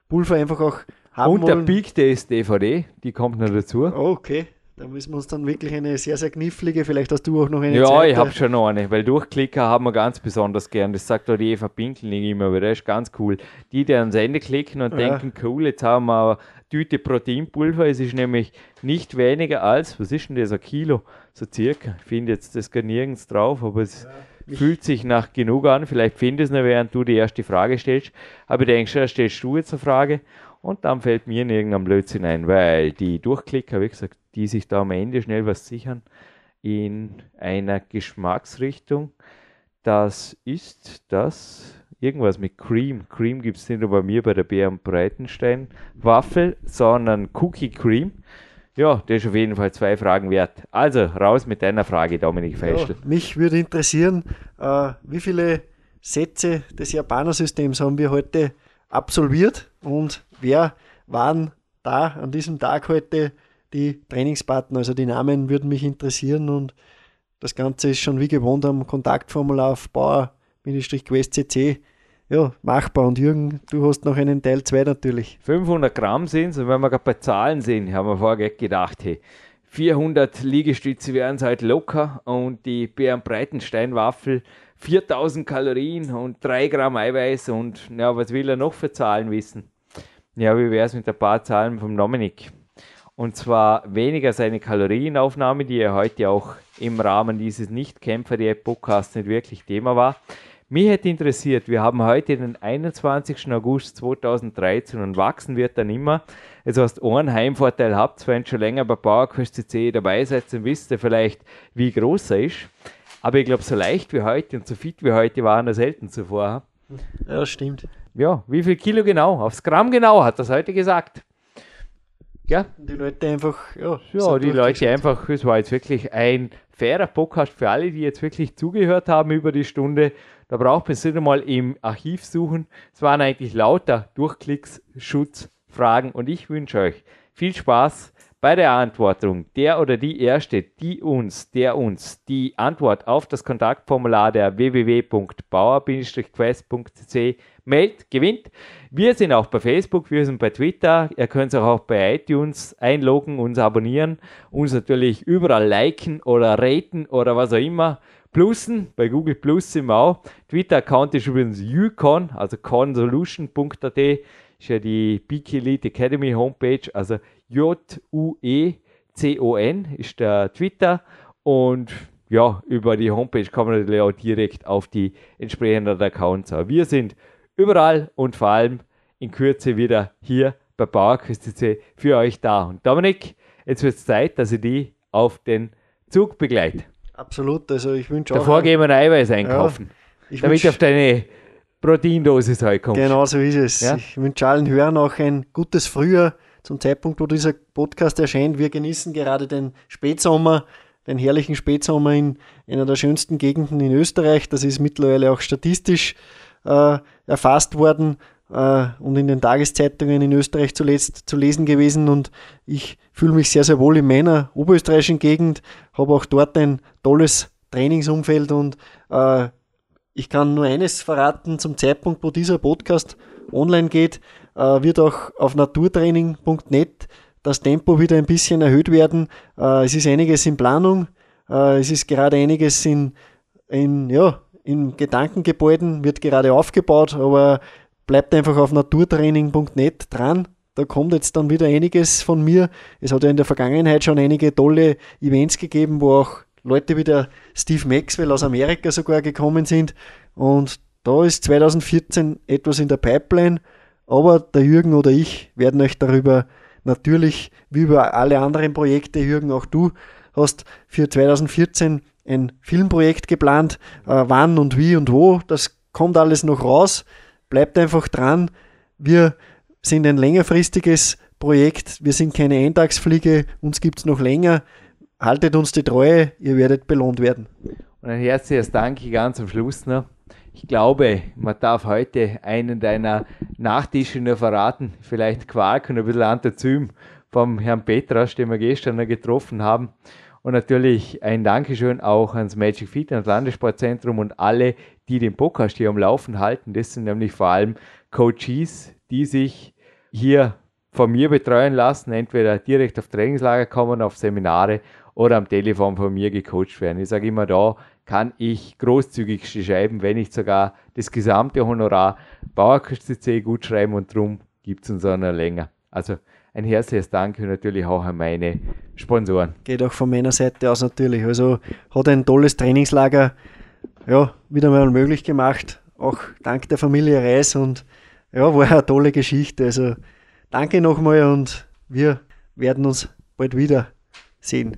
Pulver einfach auch haben Und wollen. der Big Taste DVD, die kommt noch dazu. Oh, okay. Da müssen wir uns dann wirklich eine sehr, sehr knifflige, vielleicht hast du auch noch eine Ja, zweite. ich habe schon noch eine, weil Durchklicker haben wir ganz besonders gern. Das sagt auch die Eva Pinkelning immer, aber das ist ganz cool. Die, die ans Ende klicken und Ja. denken, cool, jetzt haben wir eine Tüte Proteinpulver. Es ist nämlich nicht weniger als, was ist denn das, ein Kilo, so circa. Ich finde jetzt das gar nirgends drauf, aber es fühlt sich nach genug an. Vielleicht findest du es noch, während du die erste Frage stellst. Aber ich denke schon, da stellst du jetzt eine Frage und dann fällt mir in irgendeinem Blödsinn ein, weil die Durchklicker, wie gesagt, die sich da am Ende schnell was sichern in einer Geschmacksrichtung. Das ist das irgendwas mit Cream. Cream gibt es nicht nur bei mir bei der Bär- Breitenstein Waffel, sondern Cookie Cream. Ja, das ist auf jeden Fall zwei Fragen wert. Also raus mit deiner Frage, Dominik Feischl. Ja, mich würde interessieren, äh, wie viele Sätze des Japanersystems haben wir heute absolviert und wer waren da an diesem Tag heute die Trainingspartner? Also die Namen würden mich interessieren und das Ganze ist schon wie gewohnt am Kontaktformular auf bauer-quest.cc ja, machbar. Und Jürgen, du hast noch einen Teil 2 natürlich. 500 Gramm sind es und wenn wir gerade bei Zahlen sind, haben wir vorher gedacht, hey, 400 Liegestütze wären es halt locker und die Bären Breitenstein Waffel 4000 Kalorien und 3 Gramm Eiweiß und ja, was will er noch für Zahlen wissen? Ja, wie wäre es mit ein paar Zahlen vom Dominik? Und zwar weniger seine Kalorienaufnahme, die ja heute auch im Rahmen dieses Nicht-Kämpfer-Diät-Podcasts nicht wirklich Thema war. Mich hätte interessiert, wir haben heute den 21. August 2013 und wachsen wird dann immer. Das heißt, einen Heimvorteil habt, wenn ihr schon länger bei PowerQuest dabei seid, dann wisst ihr vielleicht, wie groß er ist. Aber ich glaube, so leicht wie heute und so fit wie heute waren er selten zuvor. Ja, stimmt. Ja, wie viel Kilo genau? Aufs Gramm genau, hat es heute gesagt. Ja, Die Leute einfach, ja, ja, so die Leute einfach, es war jetzt wirklich ein fairer Podcast für alle, die jetzt wirklich zugehört haben über die Stunde. Da braucht man es nicht einmal im Archiv suchen. Es waren eigentlich lauter Durchklicks, Schutzfragen und ich wünsche euch viel Spaß bei der Antwortung. Der oder die Erste, die uns, der uns die Antwort auf das Kontaktformular der www.bauer-quest.cc meldet, gewinnt. Wir sind auch bei Facebook, wir sind bei Twitter. Ihr könnt auch, auch bei iTunes einloggen, uns abonnieren, uns natürlich überall liken oder raten oder was auch immer. Plussen, bei Google Plus sind wir auch. Twitter-Account ist übrigens ucon, also consolution.at, ist ja die Peak Elite Academy Homepage, also J-U-E-C-O-N ist der Twitter und ja, über die Homepage kann man natürlich auch direkt auf die entsprechenden Accounts. Aber wir sind überall und vor allem in Kürze wieder hier bei PowerQuest für euch da. Und Dominik, jetzt wird es Zeit, dass ich die auf den Zug begleite. Absolut, also ich wünsche auch. Davor gehen wir ein Eiweiß einkaufen, ich damit du auf deine Proteindosis heute kommst. Genau so ist es. Ja? Ich wünsche allen Hörern auch ein gutes Frühjahr zum Zeitpunkt, wo dieser Podcast erscheint. Wir genießen gerade den Spätsommer, den herrlichen Spätsommer in einer der schönsten Gegenden in Österreich. Das ist mittlerweile auch statistisch äh, erfasst worden äh, und in den Tageszeitungen in Österreich zuletzt zu lesen gewesen. Und ich fühle mich sehr, sehr wohl in meiner oberösterreichischen Gegend, habe auch dort ein tolles Trainingsumfeld und äh, ich kann nur eines verraten, zum Zeitpunkt, wo dieser Podcast online geht, wird auch auf naturtraining.net das Tempo wieder ein bisschen erhöht werden. Äh, es ist einiges in Planung, äh, es ist gerade einiges in, in, ja, in Gedankengebäuden, wird gerade aufgebaut, aber bleibt einfach auf naturtraining.net dran. Da kommt jetzt dann wieder einiges von mir. Es hat ja in der Vergangenheit schon einige tolle Events gegeben, wo auch Leute wie der Steve Maxwell aus Amerika sogar gekommen sind. Und da ist 2014 etwas in der Pipeline. Aber der Jürgen oder ich werden euch darüber natürlich, wie über alle anderen Projekte, Jürgen, auch du hast für 2014 ein Filmprojekt geplant. Äh, wann und wie und wo, das kommt alles noch raus. Bleibt einfach dran. Wir sind ein längerfristiges Projekt. Wir sind keine Eintagsfliege. Uns gibt es noch länger. Haltet uns die Treue. Ihr werdet belohnt werden. Und ein herzliches Danke ganz am Schluss noch. Ich glaube, man darf heute einen deiner Nachtische nur verraten. Vielleicht Quark und ein bisschen Antazym beim Herrn Petras, den wir gestern getroffen haben. Und natürlich ein Dankeschön auch ans Magic Fitness Landessportzentrum und alle, die den Podcast hier am Laufen halten. Das sind nämlich vor allem Coaches, die sich hier von mir betreuen lassen, entweder direkt auf Trainingslager kommen, auf Seminare oder am Telefon von mir gecoacht werden. Ich sage immer, da kann ich großzügig schreiben, wenn nicht sogar das gesamte Honorar Bauerkost.cc gut schreiben und drum gibt es uns auch noch länger. Also ein herzliches Dank natürlich auch an meine Sponsoren. Geht auch von meiner Seite aus natürlich. Also hat ein tolles Trainingslager ja, wieder mal möglich gemacht. Auch dank der Familie Reis und ja, war eine tolle Geschichte. Also danke nochmal und wir werden uns bald wieder sehen.